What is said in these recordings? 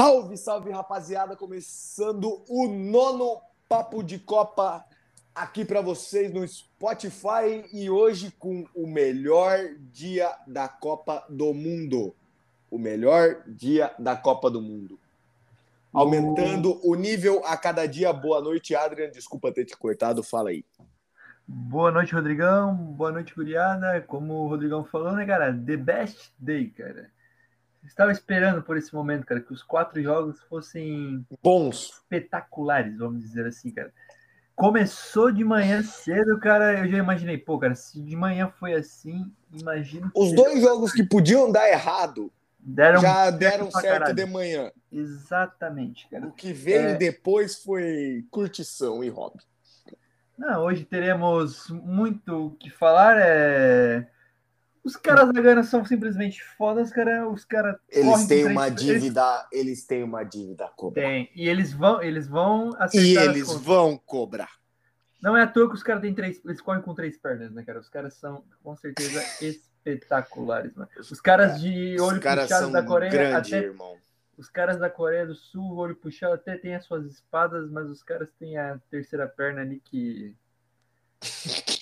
Salve, salve, rapaziada! Começando o nono Papo de Copa aqui para vocês no Spotify e hoje com o melhor dia da Copa do Mundo. O melhor dia da Copa do Mundo. Aumentando o nível a cada dia. Boa noite, Adrian. Desculpa ter te cortado, fala aí. Boa noite, Rodrigão. Boa noite, Guriada. Como o Rodrigão falou, né, cara? The best day, cara. Estava esperando por esse momento, cara, que os quatro jogos fossem bons, espetaculares, vamos dizer assim, cara. Começou de manhã cedo, cara. Eu já imaginei, pô, cara, se de manhã foi assim, imagina. Os dois jogos que podiam dar errado deram já deram certo de manhã. Exatamente, cara. O que veio é... depois foi curtição e hobby. Não, hoje teremos muito o que falar. É os caras da Gana são simplesmente fodas, cara. Os caras. Eles têm uma dívida. Eles... eles... têm uma dívida a cobrar. Tem. E eles vão, eles vão E eles vão cobrar. Não é à toa que os caras têm três. Eles correm com três pernas, né, cara? Os caras são, com certeza, espetaculares, mano. Os caras de olho puxado da Coreia. Grande, até, irmão. Os caras da Coreia do Sul, olho puxado, até tem as suas espadas, mas os caras têm a terceira perna ali que.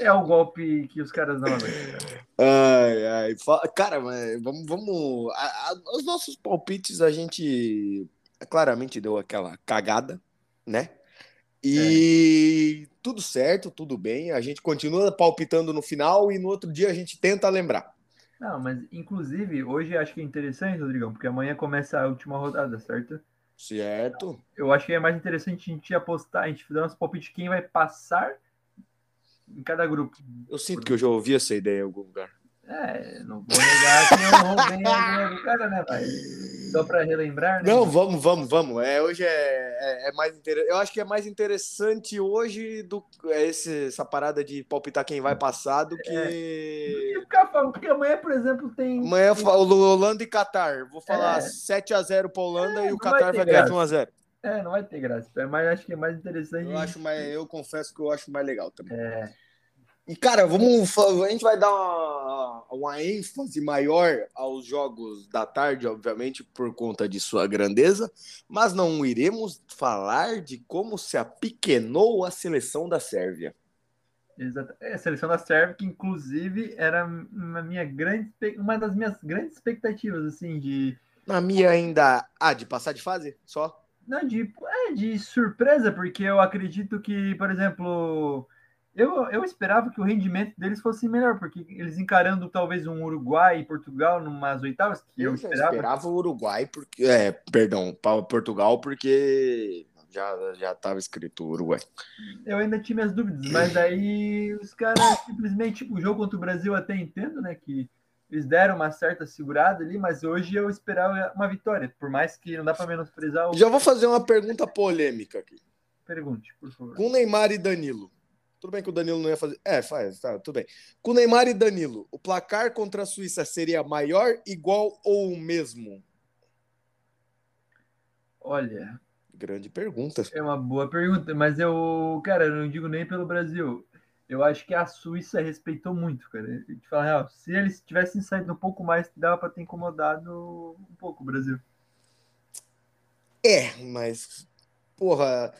É o golpe que os caras dão Ai, ai. Cara, vamos. vamos a, a, os nossos palpites a gente claramente deu aquela cagada, né? E é. tudo certo, tudo bem. A gente continua palpitando no final e no outro dia a gente tenta lembrar. Não, mas inclusive hoje acho que é interessante, Rodrigão, porque amanhã começa a última rodada, certo? Certo. Eu acho que é mais interessante a gente apostar, a gente fazer nosso palpite quem vai passar em cada grupo. Eu sinto que eu já ouvi essa ideia em algum lugar. É, não vou negar que eu a ideia do cara, né, pai? Só para relembrar, né? Não, vamos, vamos, vamos. É, hoje é, é, é mais interessante. Eu acho que é mais interessante hoje do é esse, essa parada de palpitar quem vai passar do que. É. ficar falando, porque amanhã, por exemplo, tem. Amanhã Holanda e Qatar. Vou falar é. 7x0 para Holanda é, e o Qatar vai ganhar de 1x0. É, não vai ter graça. Mas acho que é mais interessante. Eu acho mais, eu confesso que eu acho mais legal também. É. E, cara, vamos. A gente vai dar uma, uma ênfase maior aos jogos da tarde, obviamente, por conta de sua grandeza, mas não iremos falar de como se apequenou a seleção da Sérvia. Exato. É, a seleção da Sérvia, que inclusive era uma, minha grande, uma das minhas grandes expectativas, assim, de. Na minha ainda. Ah, de passar de fase? Só? Não, de, é, de surpresa, porque eu acredito que, por exemplo, eu, eu esperava que o rendimento deles fosse melhor, porque eles encarando talvez um Uruguai e Portugal numas oitavas, que eu, eu esperava. esperava o Uruguai, porque. É, perdão, Portugal, porque já já estava escrito Uruguai. Eu ainda tinha minhas dúvidas, mas aí os caras simplesmente, o jogo contra o Brasil até entendo, né, que eles deram uma certa segurada ali, mas hoje eu esperava uma vitória, por mais que não dá para menosprezar o... Já vou fazer uma pergunta polêmica aqui. Pergunte, por favor. Com Neymar e Danilo. Tudo bem que o Danilo não ia fazer. É, faz, tá, tudo bem. Com Neymar e Danilo, o placar contra a Suíça seria maior, igual ou o mesmo? Olha. Grande pergunta. É uma boa pergunta, mas eu, cara, eu não digo nem pelo Brasil eu acho que a Suíça respeitou muito, cara. De falar real, se eles tivessem saído um pouco mais, dava para ter incomodado um pouco o Brasil. É, mas porra,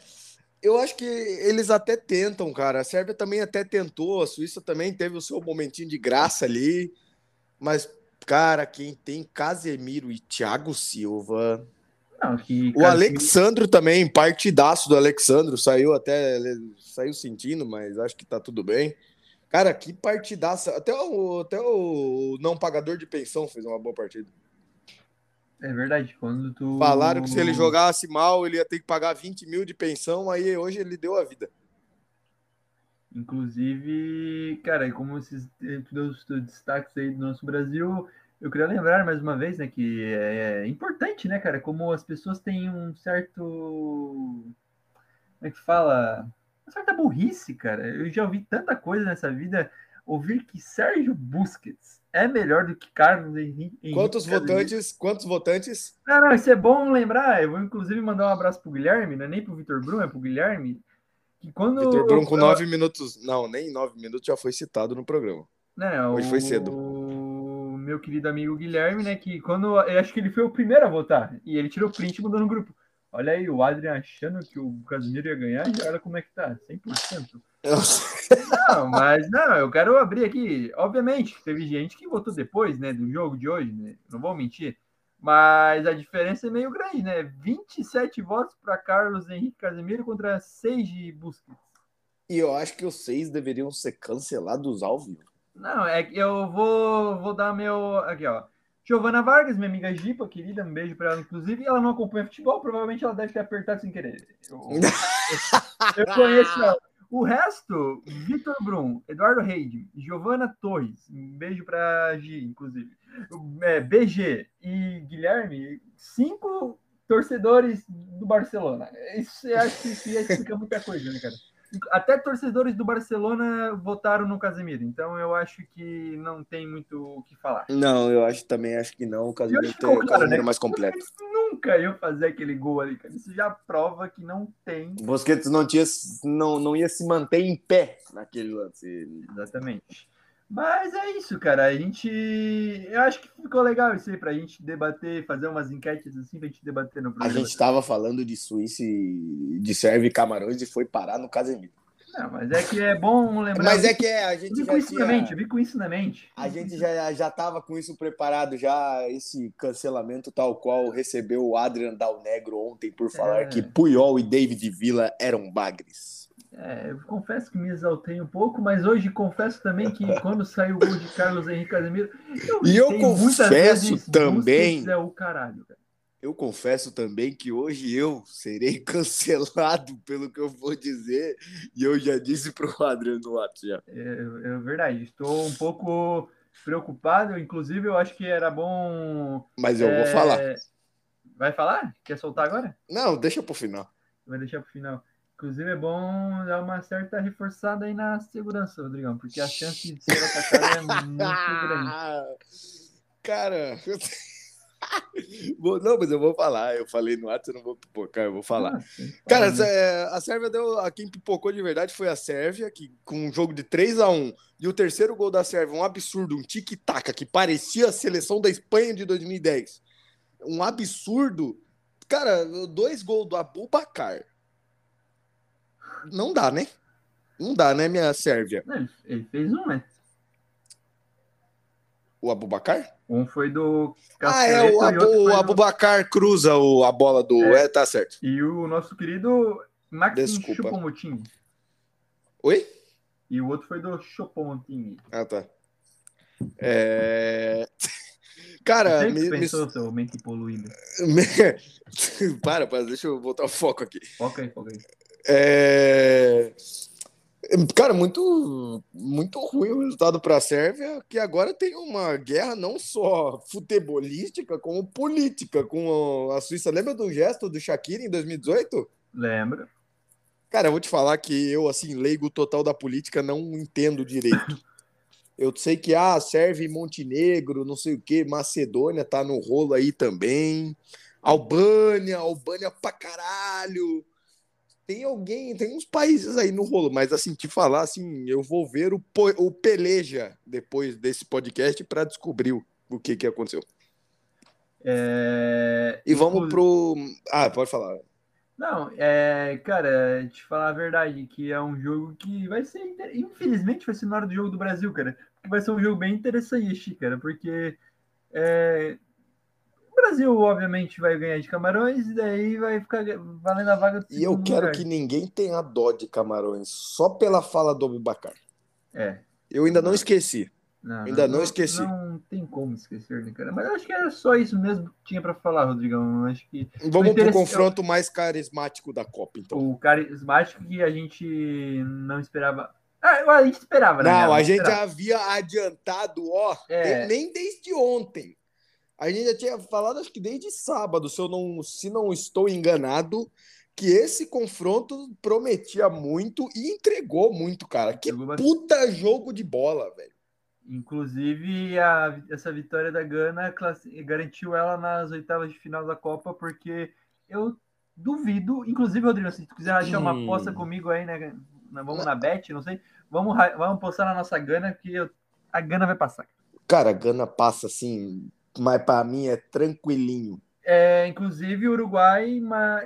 eu acho que eles até tentam, cara. A Sérvia também até tentou, a Suíça também teve o seu momentinho de graça ali, mas cara, quem tem Casemiro e Thiago Silva, não, que, o Alexandro também, partidaço do Alexandro, saiu até saiu sentindo, mas acho que tá tudo bem. Cara, que partidaça. Até o, até o não pagador de pensão fez uma boa partida. É verdade. Quando tu. Falaram que se ele jogasse mal, ele ia ter que pagar 20 mil de pensão, aí hoje ele deu a vida. Inclusive, cara, como esses, tu deu os destaques aí do nosso Brasil, eu queria lembrar mais uma vez, né, que é, é importante, né, cara, como as pessoas têm um certo. Como é que fala? Uma certa burrice, cara. Eu já ouvi tanta coisa nessa vida. Ouvir que Sérgio Busquets é melhor do que Carlos Henrique. Quantos votantes? Quantos votantes? Não, não, isso é bom lembrar. Eu vou inclusive mandar um abraço pro Guilherme, não é nem pro Vitor Bruno, é pro Guilherme. Que quando Vitor Bruno com nove minutos. Não, nem nove minutos já foi citado no programa. Não, Hoje o... foi cedo meu querido amigo Guilherme, né? Que quando. Eu acho que ele foi o primeiro a votar. E ele tirou print e mandou no grupo. Olha aí, o Adrian achando que o Casimiro ia ganhar, e olha como é que tá, 100%. não, mas não, eu quero abrir aqui. Obviamente, teve gente que votou depois, né, do jogo de hoje, né? Não vou mentir. Mas a diferença é meio grande, né? 27 votos para Carlos Henrique Casemiro contra 6 de Busquets. E eu acho que os seis deveriam ser cancelados ao vivo. Não, é que eu vou, vou dar meu. Aqui, ó. Giovana Vargas, minha amiga Gipa, querida, um beijo para ela, inclusive. Ela não acompanha futebol, provavelmente ela deve ter apertado sem querer. Eu, eu, eu conheço ela. O resto, Vitor Brum, Eduardo Reid, Giovana Torres, um beijo para Gi, inclusive. É, BG e Guilherme, cinco torcedores do Barcelona. Isso acho que isso explica muita coisa, né, cara? Até torcedores do Barcelona votaram no Casemiro, então eu acho que não tem muito o que falar. Não, eu acho também acho que não. O Casemiro tem o Casemiro né? mais completo. Nunca ia fazer aquele gol ali, cara. Isso já prova que não tem. Busquets não tinha, não, não ia se manter em pé naquele lance. Exatamente. Mas é isso, cara. A gente. Eu acho que ficou legal isso aí pra gente debater, fazer umas enquetes assim pra gente debater no programa. A gente tava falando de Suíça e de Sérvia e Camarões e foi parar no Casemiro. Não, mas é que é bom lembrar. Mas é que é, a gente. Eu vi com isso tinha... na mente, vi com isso na mente. A gente já, já tava com isso preparado, já esse cancelamento tal qual recebeu o Adrian Dal Negro ontem por falar é... que Puyol e David Villa eram bagres. É, eu confesso que me exaltei um pouco, mas hoje confesso também que quando saiu o gol de Carlos Henrique Casemiro, eu e eu confesso também é o caralho, cara. Eu confesso também que hoje eu serei cancelado pelo que eu vou dizer e eu já disse para o Adriano WhatsApp. É, é verdade, estou um pouco preocupado, inclusive eu acho que era bom. Mas eu é... vou falar. Vai falar? Quer soltar agora? Não, deixa para o final. Vai deixar para o final. Inclusive é bom dar uma certa reforçada aí na segurança, Rodrigão, porque a chance de ser atacado é muito grande. Cara, não, mas eu vou falar. Eu falei no WhatsApp, eu não vou pipocar, eu vou falar. Ah, Cara, a Sérvia deu. A quem pipocou de verdade foi a Sérvia, que com um jogo de 3 a 1 e o terceiro gol da Sérvia, um absurdo, um tic-tac, que parecia a seleção da Espanha de 2010. Um absurdo. Cara, dois gols do Abubacar não dá, né? Não dá, né, minha Sérvia? Ele fez um, né? O Abubacar? Um foi do Ah, é, o, Abu, o Abubacar do... cruza o, a bola do. É. é. tá certo. E o nosso querido Maxim Chupomoting. Oi? E o outro foi do Chupomoting. Ah, tá. É. Cara, Você me, pensou, me... seu mente poluído. para, para, deixa eu botar o foco aqui. Foca aí, foca aí. É... Cara, muito, muito ruim o resultado para a Sérvia, que agora tem uma guerra não só futebolística, como política com a Suíça. Lembra do gesto do Shakira em 2018? Lembra. Cara, eu vou te falar que eu, assim, leigo total da política, não entendo direito. Eu sei que, ah, serve Montenegro, não sei o que, Macedônia tá no rolo aí também. Albânia, Albânia pra caralho tem alguém, tem uns países aí no rolo, mas assim, te falar assim, eu vou ver o, o Peleja depois desse podcast para descobrir o, o que que aconteceu. É... E vamos pro. Ah, pode falar. Não, é, cara, te falar a verdade, que é um jogo que vai ser. Infelizmente, vai ser na hora do jogo do Brasil, cara. Porque vai ser um jogo bem interessante, cara, porque é, Brasil, obviamente, vai ganhar de Camarões e daí vai ficar valendo a vaga E eu quero lugar. que ninguém tenha dó de Camarões, só pela fala do Abubacar. É. Eu ainda não, esqueci. Não, ainda não, não, esqueci. Não tem como esquecer, né, cara? Mas acho que era só isso mesmo que tinha para falar, Rodrigão. Acho que. Vamos pro confronto mais carismático da Copa, então. O carismático que a gente não esperava. Ah, a gente esperava, né? Não, a gente havia adiantado, ó, é. nem desde ontem. A gente já tinha falado, acho que desde sábado, se eu não, se não estou enganado, que esse confronto prometia muito e entregou muito, cara. Que puta jogo de bola, velho. Inclusive, a, essa vitória da Gana garantiu ela nas oitavas de final da Copa, porque eu duvido, inclusive, Rodrigo, se tu quiser achar uma aposta comigo aí, né? Vamos na bet, não sei. Vamos, vamos postar na nossa Gana, que eu, a Gana vai passar. Cara, Gana passa assim, mas para mim é tranquilinho. É, inclusive, o Uruguai, uma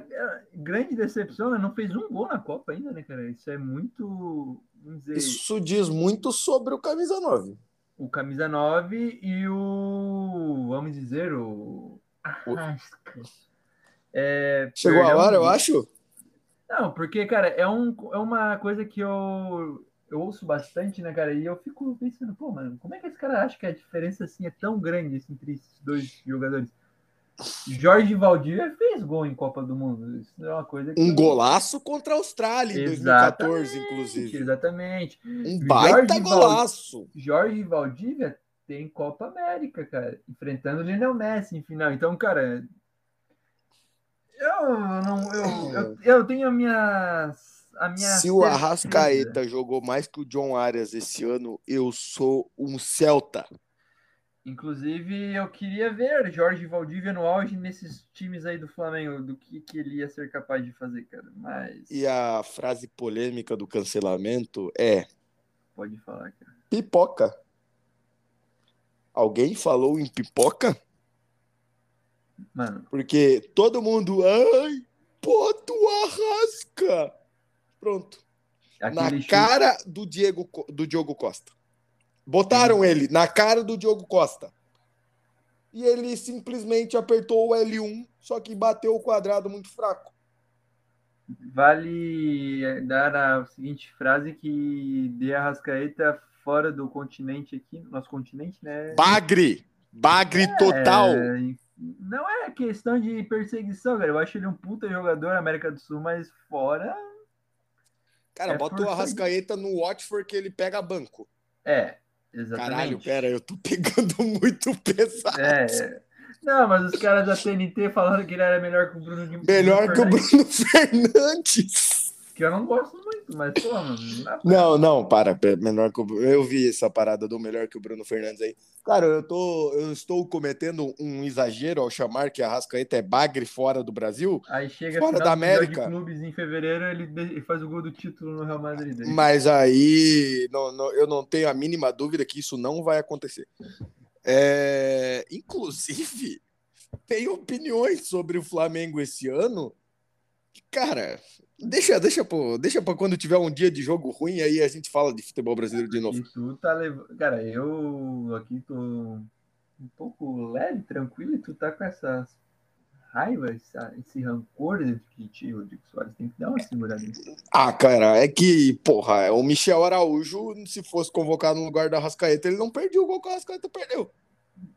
grande decepção, né? não fez um gol na Copa ainda, né, cara? Isso é muito. Dizer... Isso diz muito sobre o camisa 9. O camisa 9 e o. Vamos dizer, o. Arrasca. É, Chegou a hora, eu acho? Não, porque, cara, é, um, é uma coisa que eu, eu ouço bastante, né, cara? E eu fico pensando, pô, mano, como é que esse cara acha que a diferença assim é tão grande assim, entre esses dois jogadores? Jorge Valdívia fez gol em Copa do Mundo. Isso é uma coisa que... Um golaço contra a Austrália em exatamente, 2014, inclusive. Exatamente. Um baita Jorge golaço. Jorge Valdívia tem Copa América, cara, enfrentando o Lionel Messi em final. Então, cara, eu não eu, eu, eu tenho a minha a minha Se o Arrascaeta jogou mais que o John Arias esse ano, eu sou um Celta. Inclusive, eu queria ver Jorge Valdívia no auge nesses times aí do Flamengo, do que, que ele ia ser capaz de fazer, cara. Mas. E a frase polêmica do cancelamento é. Pode falar, cara. Pipoca. Alguém falou em pipoca? Mano. Porque todo mundo. Ai, pô, tu arrasca! Pronto. Aquele Na cara do Diego, do Diogo Costa. Botaram ele na cara do Diogo Costa. E ele simplesmente apertou o L1, só que bateu o quadrado muito fraco. Vale dar a seguinte frase que de Arrascaeta fora do continente aqui, nosso continente, né? Bagre! Bagre é, total! Não é questão de perseguição, cara. Eu acho ele um puta jogador na América do Sul, mas fora. Cara, é bota o Arrascaeta no Watford que ele pega banco. É, Exatamente. Caralho, pera, eu tô pegando muito pesado. É. Não, mas os caras da TNT falaram que ele era melhor que o Bruno Guimarães. Melhor que o Bruno Fernandes. Que eu não gosto muito, mas pô, mano. Não, não, para. Menor que o... Eu vi essa parada do melhor que o Bruno Fernandes aí. Cara, eu, tô, eu estou cometendo um exagero ao chamar que a Rascaeta é bagre fora do Brasil. Aí chega fora da América. De clubes em fevereiro, ele faz o gol do título no Real Madrid. Mas aí não, não, eu não tenho a mínima dúvida que isso não vai acontecer. É, inclusive, tem opiniões sobre o Flamengo esse ano. Cara, Deixa, deixa, pô, deixa pra quando tiver um dia de jogo ruim, aí a gente fala de futebol brasileiro de novo. tu tá levando. Cara, eu aqui tô um pouco leve, tranquilo, e tu tá com essas raiva, esse, esse rancor que te Rodrigo Soares tem que dar uma segurada. Ah, cara, é que, porra, o Michel Araújo, se fosse convocado no lugar da Rascaeta, ele não perdia o gol que a Rascaeta perdeu.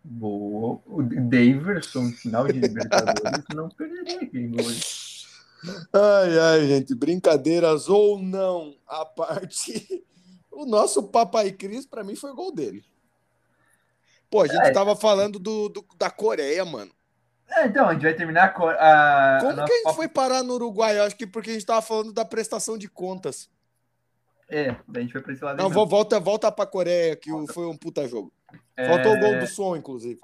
Boa. O Daverson, final de Libertadores, não perderia aquele gol. Ai, ai, gente, brincadeiras ou não, a parte. O nosso Papai Cris, para mim, foi gol dele. Pô, a gente é. tava falando do, do, da Coreia, mano. É, então, a gente vai terminar a. a Como a que a gente foi parar no Uruguai? Eu acho que porque a gente tava falando da prestação de contas. É, a gente foi pra esse lado. Não, vou, volta, volta pra Coreia, que volta. foi um puta jogo. É... Faltou o gol do som, inclusive.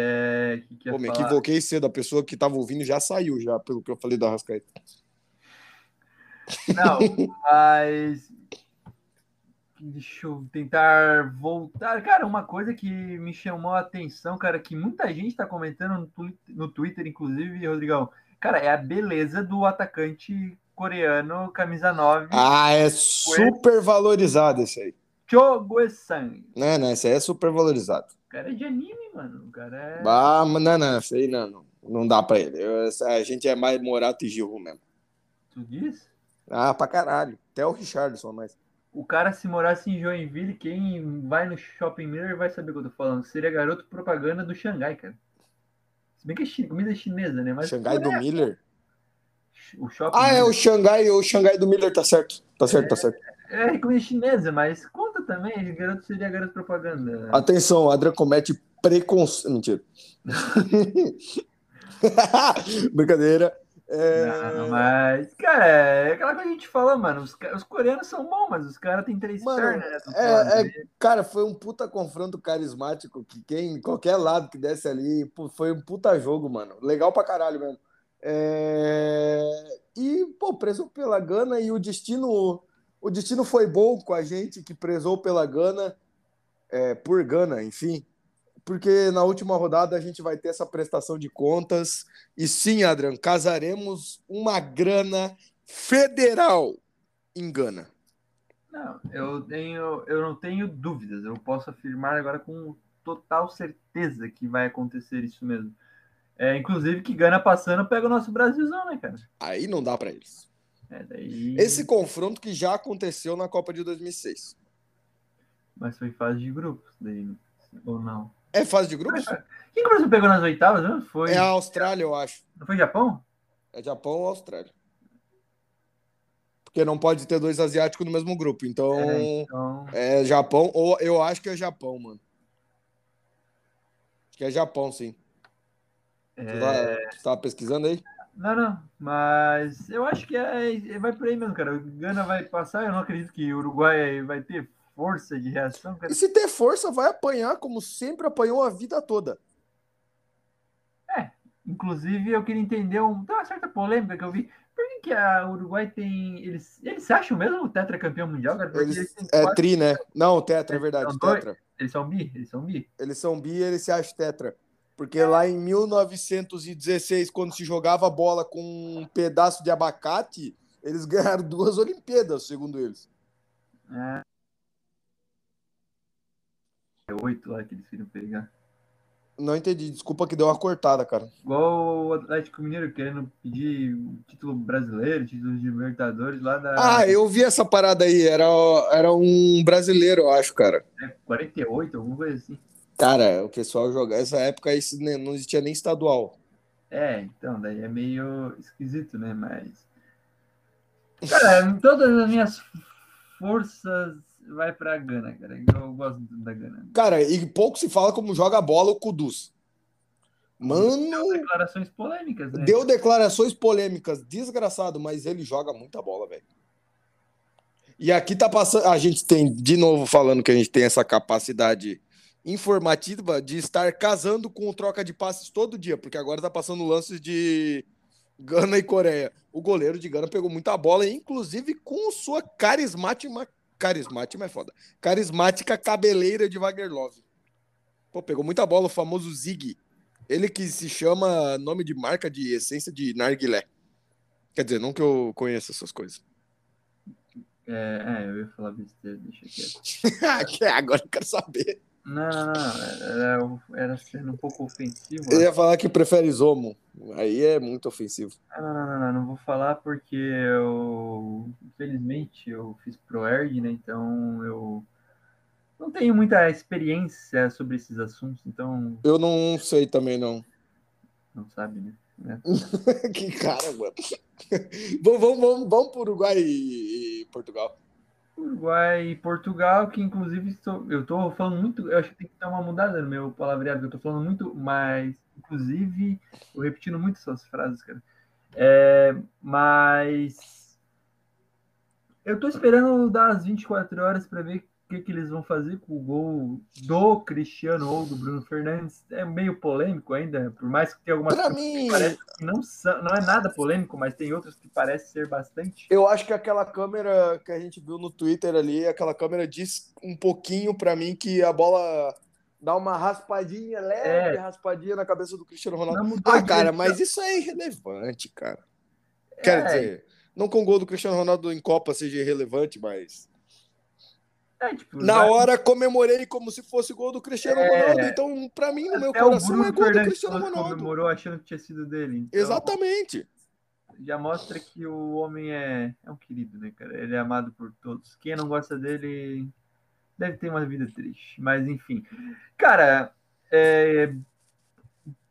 É, que que Pô, me equivoquei cedo. A pessoa que estava ouvindo já saiu, já, pelo que eu falei da Rascaeta. Não, mas. Deixa eu tentar voltar. Cara, uma coisa que me chamou a atenção, cara, que muita gente está comentando no, Twitter, no Twitter, inclusive, Rodrigão. Cara, é a beleza do atacante coreano, camisa 9. Ah, é super valorizado esse aí. Cho Guesan. Não, não, esse aí é super valorizado. O cara é de anime, mano. O cara é. Ah, não, não, isso aí não, não, não dá pra ele. Eu, a gente é mais Morato e Gil mesmo. Tu diz? Ah, pra caralho. Até o Richardson, mas. O cara, se morasse em Joinville, quem vai no Shopping Miller vai saber o que eu tô falando. Seria garoto propaganda do Xangai, cara. Se bem que é comida chinesa, né? Mas Xangai do é... Miller? O shopping ah, é o Xangai, o Xangai do Miller, tá certo. Tá certo, é, tá certo. É comida chinesa, mas conta também, garoto seria garoto propaganda. Atenção, o Adriano comete preconceito. Mentira. Brincadeira. É... Não, mas, cara, é aquela coisa que a gente fala, mano. Os, os coreanos são bons, mas os caras têm três mano, pernas. Né, é, é, cara, foi um puta confronto carismático que quem, qualquer lado que desse ali, foi um puta jogo, mano. Legal pra caralho mesmo. É... E, pô, preso pela Gana e o destino o destino foi bom com a gente, que prezou pela Gana. é, por Gana, enfim, porque na última rodada a gente vai ter essa prestação de contas. E sim, Adrian, casaremos uma grana federal em Gana. Não, eu tenho, eu não tenho dúvidas. Eu posso afirmar agora com total certeza que vai acontecer isso mesmo. É, inclusive que Gana passando pega o nosso Brasilzão, né, cara? Aí não dá para eles. É, daí... Esse confronto que já aconteceu na Copa de 2006. Mas foi fase de grupos, daí, ou não? É fase de grupos? Quem que o Brasil pegou nas oitavas? Não? Foi... É a Austrália, eu acho. Não foi Japão? É Japão ou Austrália. Porque não pode ter dois asiáticos no mesmo grupo. Então, É, então... é Japão, ou eu acho que é Japão, mano. Acho que é Japão, sim. Você, é, tá, você tava pesquisando aí? Não, não, mas eu acho que é, vai por aí mesmo, cara. O Gana vai passar, eu não acredito que o Uruguai vai ter força de reação, cara. E se ter força, vai apanhar como sempre apanhou a vida toda. Inclusive, eu queria entender um, tem uma certa polêmica que eu vi. Por que, que a Uruguai tem. Eles, eles se acham mesmo o tetracampeão mundial, cara? Eles, têm é quatro- tri, né? Não, tetra, é verdade, dois? tetra. Eles são bi? Eles são bi? Eles são bi e eles se acham tetra. Porque lá em 1916, quando se jogava bola com um pedaço de abacate, eles ganharam duas Olimpíadas, segundo eles. É. É oito lá que eles queriam pegar. Não entendi, desculpa que deu uma cortada, cara. Igual o Atlético Mineiro querendo pedir título brasileiro, título de Libertadores lá da Ah, eu vi essa parada aí, era, era um brasileiro, eu acho, cara. né, 48, alguma coisa assim. Cara, o pessoal jogava, essa época isso não existia nem estadual. É, então, daí é meio esquisito, né? Mas. Cara, todas as minhas forças vai pra Gana, cara. Eu gosto da Gana. Cara, e pouco se fala como joga bola o Kudus. Mano, Declarações polêmicas, né? deu declarações polêmicas, desgraçado, mas ele joga muita bola, velho. E aqui tá passando, a gente tem de novo falando que a gente tem essa capacidade informativa de estar casando com troca de passes todo dia, porque agora tá passando lances de Gana e Coreia. O goleiro de Gana pegou muita bola, inclusive com sua carismática, carismática é foda, carismática cabeleira de Wagner Love. Pô, pegou muita bola, o famoso Zig. Ele que se chama nome de marca de essência de narguilé. Quer dizer, não que eu conheça essas coisas. É, é, eu ia falar besteira, deixa quieto. Que Agora eu quero saber. Não, não, não. Era, era sendo um pouco ofensivo. Eu ia falar que prefere Zomo. Aí é muito ofensivo. Ah, Não, não, não, não, não vou falar porque eu, infelizmente, eu fiz ProErd, né? Então eu não tenho muita experiência sobre esses assuntos, então Eu não sei também, não. não sabe, né? que cara, mano. vamos, vamos, vamos, vamos pro Uruguai e, e Portugal. Uruguai e Portugal, que inclusive eu estou falando muito, eu acho que tem que dar uma mudada no meu palavreado, que eu estou falando muito, mas inclusive, eu repetindo muito essas frases, cara. É, mas eu estou esperando dar as 24 horas para ver que, que eles vão fazer com o gol do Cristiano ou do Bruno Fernandes. É meio polêmico ainda, por mais que tenha algumas Pra coisas mim, que parecem que não, são, não é nada polêmico, mas tem outras que parecem ser bastante. eu acho que aquela câmera que a gente viu no Twitter ali, aquela câmera diz um pouquinho pra mim que a bola dá uma raspadinha, leve É. raspadinha na cabeça do Cristiano Ronaldo. Ah, cara, mas isso é irrelevante, cara. Quer É. dizer, não que o gol do Cristiano Ronaldo em Copa seja irrelevante, mas. É, tipo, Na hora comemorei como se fosse gol do Cristiano É. Ronaldo. Então, pra mim, no meu Até o coração, é gol do Fernandes Cristiano Ronaldo. comemorou achando que tinha sido dele. Então, Exatamente. Já mostra que o homem é, é um querido, né, cara? Ele é amado por todos. Quem não gosta dele deve ter uma vida triste. Mas, enfim. Cara, é...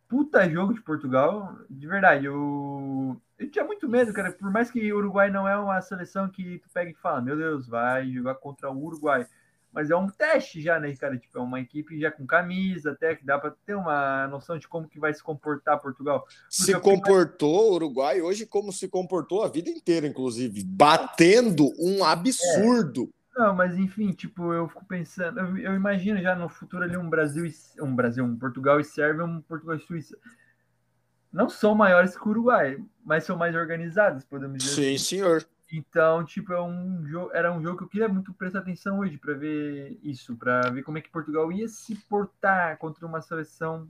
puta jogo de Portugal. De verdade, eu... eu tinha muito medo, cara. Por mais que o Uruguai não é uma seleção que tu pega e fala, meu Deus, vai jogar contra o Uruguai. Mas é um teste já, né, cara? Tipo, é uma equipe já com camisa, até que dá para ter uma noção de como que vai se comportar Portugal. Se eu- comportou o Uruguai hoje como se comportou a vida inteira, inclusive. Batendo um absurdo. Não, mas enfim, tipo, eu fico pensando, eu, eu imagino já no futuro ali um Brasil, e, um Brasil, um Portugal e Sérvia, um Portugal e Suíça. Não são maiores que o Uruguai, mas são mais organizados, podemos dizer. Sim, senhor. Então, tipo, é um jogo, era um jogo que eu queria muito prestar atenção hoje para ver isso, para ver como é que Portugal ia se portar contra uma seleção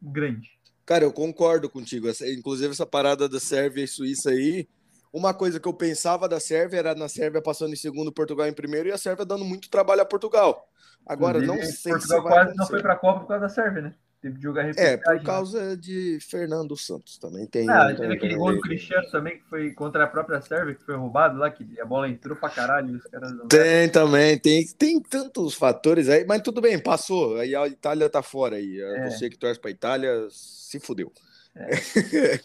grande. Cara, eu concordo contigo. Essa, inclusive, essa parada da Sérvia e Suíça aí. Uma coisa que eu pensava da Sérvia era na Sérvia passando em segundo, Portugal em primeiro, e a Sérvia dando muito trabalho a Portugal. Agora, inclusive, não sei Portugal se quase não foi para a Copa por causa da Sérvia, né? Teve jogar É, por né? causa de Fernando Santos também. Tem, ah, teve aquele gol do Cristiano também, que foi contra a própria Sérvia, que foi roubado lá, que a bola entrou pra caralho. Os caras não... Tem também, tem, tem tantos fatores aí, mas tudo bem, passou. Aí a Itália tá fora aí. É. Você que torce pra Itália, se fudeu. É.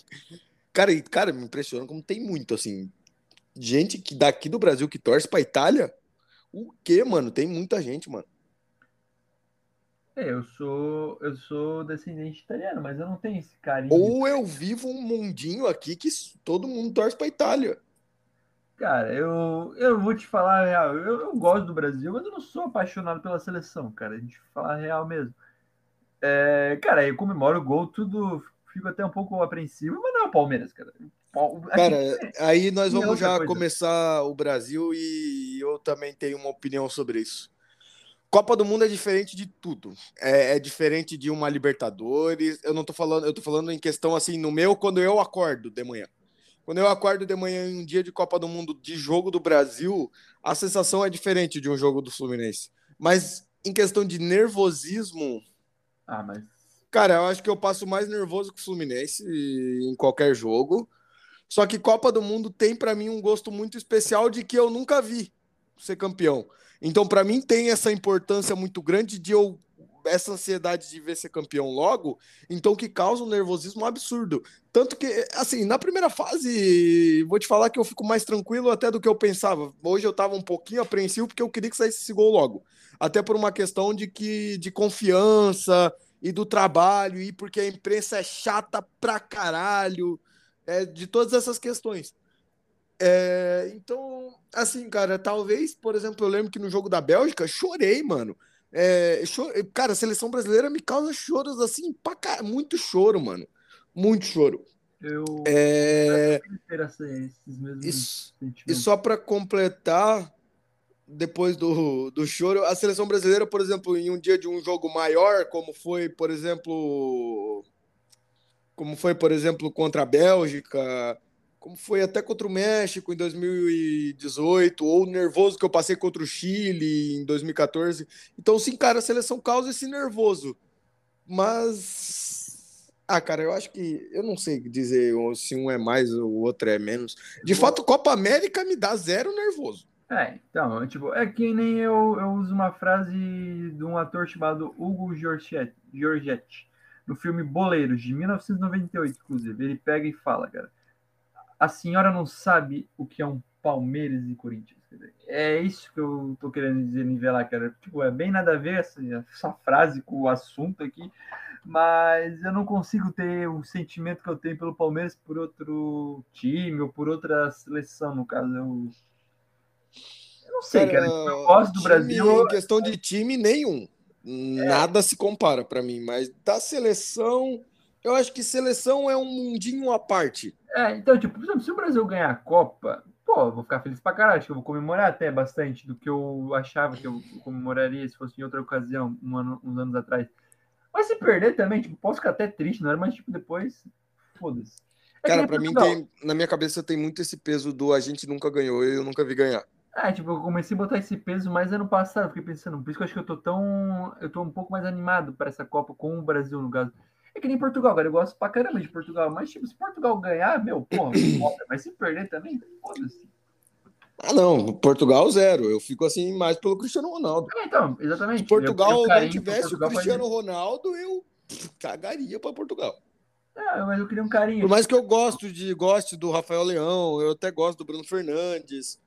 cara, cara, me impressiona como tem muito, assim. Gente que daqui do Brasil que torce pra Itália. O que, mano? Tem muita gente, mano. É, eu sou, eu sou descendente italiano, mas eu não tenho esse carinho. Ou eu vivo um mundinho aqui que todo mundo torce pra Itália. Cara, eu, eu vou te falar a real. Eu, eu gosto do Brasil, mas eu não sou apaixonado pela seleção, cara. A gente fala a real mesmo. É, cara, eu comemoro o gol, tudo. Fico até um pouco apreensivo, mas não é o Palmeiras, cara. Cara, aí nós vamos já coisa. começar o Brasil e eu também tenho uma opinião sobre isso. Copa do Mundo é diferente de tudo. É, é, diferente de uma Libertadores. Eu não tô falando, eu tô falando em questão assim, no meu, quando eu acordo de manhã. Quando eu acordo de manhã em um dia de Copa do Mundo de jogo do Brasil, a sensação é diferente de um jogo do Fluminense. Mas em questão de nervosismo. Ah, mas. Cara, eu acho que eu passo mais nervoso que o Fluminense em qualquer jogo. Só que Copa do Mundo tem para mim um gosto muito especial de que eu nunca vi ser campeão. Então, para mim, tem essa importância muito grande de eu essa ansiedade de ver ser campeão logo, então que causa um nervosismo absurdo. Tanto que, assim, na primeira fase, vou te falar que eu fico mais tranquilo até do que eu pensava. Hoje eu tava um pouquinho apreensivo porque eu queria que saísse esse gol logo. Até por uma questão de que de confiança e do trabalho, e porque a imprensa é chata pra caralho, é, de todas essas questões. É, então, assim, cara, talvez, por exemplo, eu lembro que no jogo da Bélgica, chorei, mano. É, chore... Cara, a seleção brasileira me causa choros assim, pra muito choro, mano. Muito choro. Eu é... e, e só para completar, depois do, do choro, a seleção brasileira, por exemplo, em um dia de um jogo maior, como foi, por exemplo, como foi, por exemplo, contra a Bélgica, como foi até contra o México em 2018, ou o nervoso que eu passei contra o Chile em 2014. Então, sim, cara, a seleção causa esse nervoso. Mas. Ah, cara, eu acho que. Eu não sei dizer se um é mais ou o outro é menos. De fato, Copa América me dá zero nervoso. É, então, tipo, é que nem eu, eu uso uma frase de um ator chamado Hugo Giorgetti, no filme Boleiros, de 1998, inclusive. Ele pega e fala, cara a senhora não sabe o que é um Palmeiras e Corinthians. É isso que eu tô querendo dizer, nivelar, cara. Tipo, é bem nada a ver essa, essa frase com o assunto aqui, mas eu não consigo ter o sentimento que eu tenho pelo Palmeiras por outro time ou por outra seleção, no caso. Eu, eu não sei, cara. cara. Eu gosto do time, Brasil. Em questão de time, nenhum. É. Nada se compara para mim, mas da seleção, eu acho que seleção é um mundinho à parte. É, então, tipo, por exemplo, se o Brasil ganhar a Copa, pô, eu vou ficar feliz pra caralho, acho que eu vou comemorar até bastante do que eu achava que eu comemoraria se fosse em outra ocasião, um ano, uns anos atrás. Mas se perder também, tipo, posso ficar até triste, não era? Mas, tipo, depois, foda-se. É Cara, pra mim tem, na minha cabeça tem muito esse peso do a gente nunca ganhou e eu nunca vi ganhar. É, tipo, eu comecei a botar esse peso mais ano passado, fiquei pensando, por isso que eu acho que eu tô tão. Eu tô um pouco mais animado para essa Copa com o Brasil, no caso. É que nem Portugal, cara. Eu gosto pra caramba de Portugal. Mas, tipo, se Portugal ganhar, meu, porra, mas se perder também, foda-se. Ah, não, Portugal zero. Eu fico assim mais pelo Cristiano Ronaldo. É, então, exatamente. Se Portugal não tivesse o Cristiano. Ronaldo, eu cagaria para Portugal. É, mas eu queria um carinho. Por mais que eu gosto de goste do Rafael Leão, eu até gosto do Bruno Fernandes.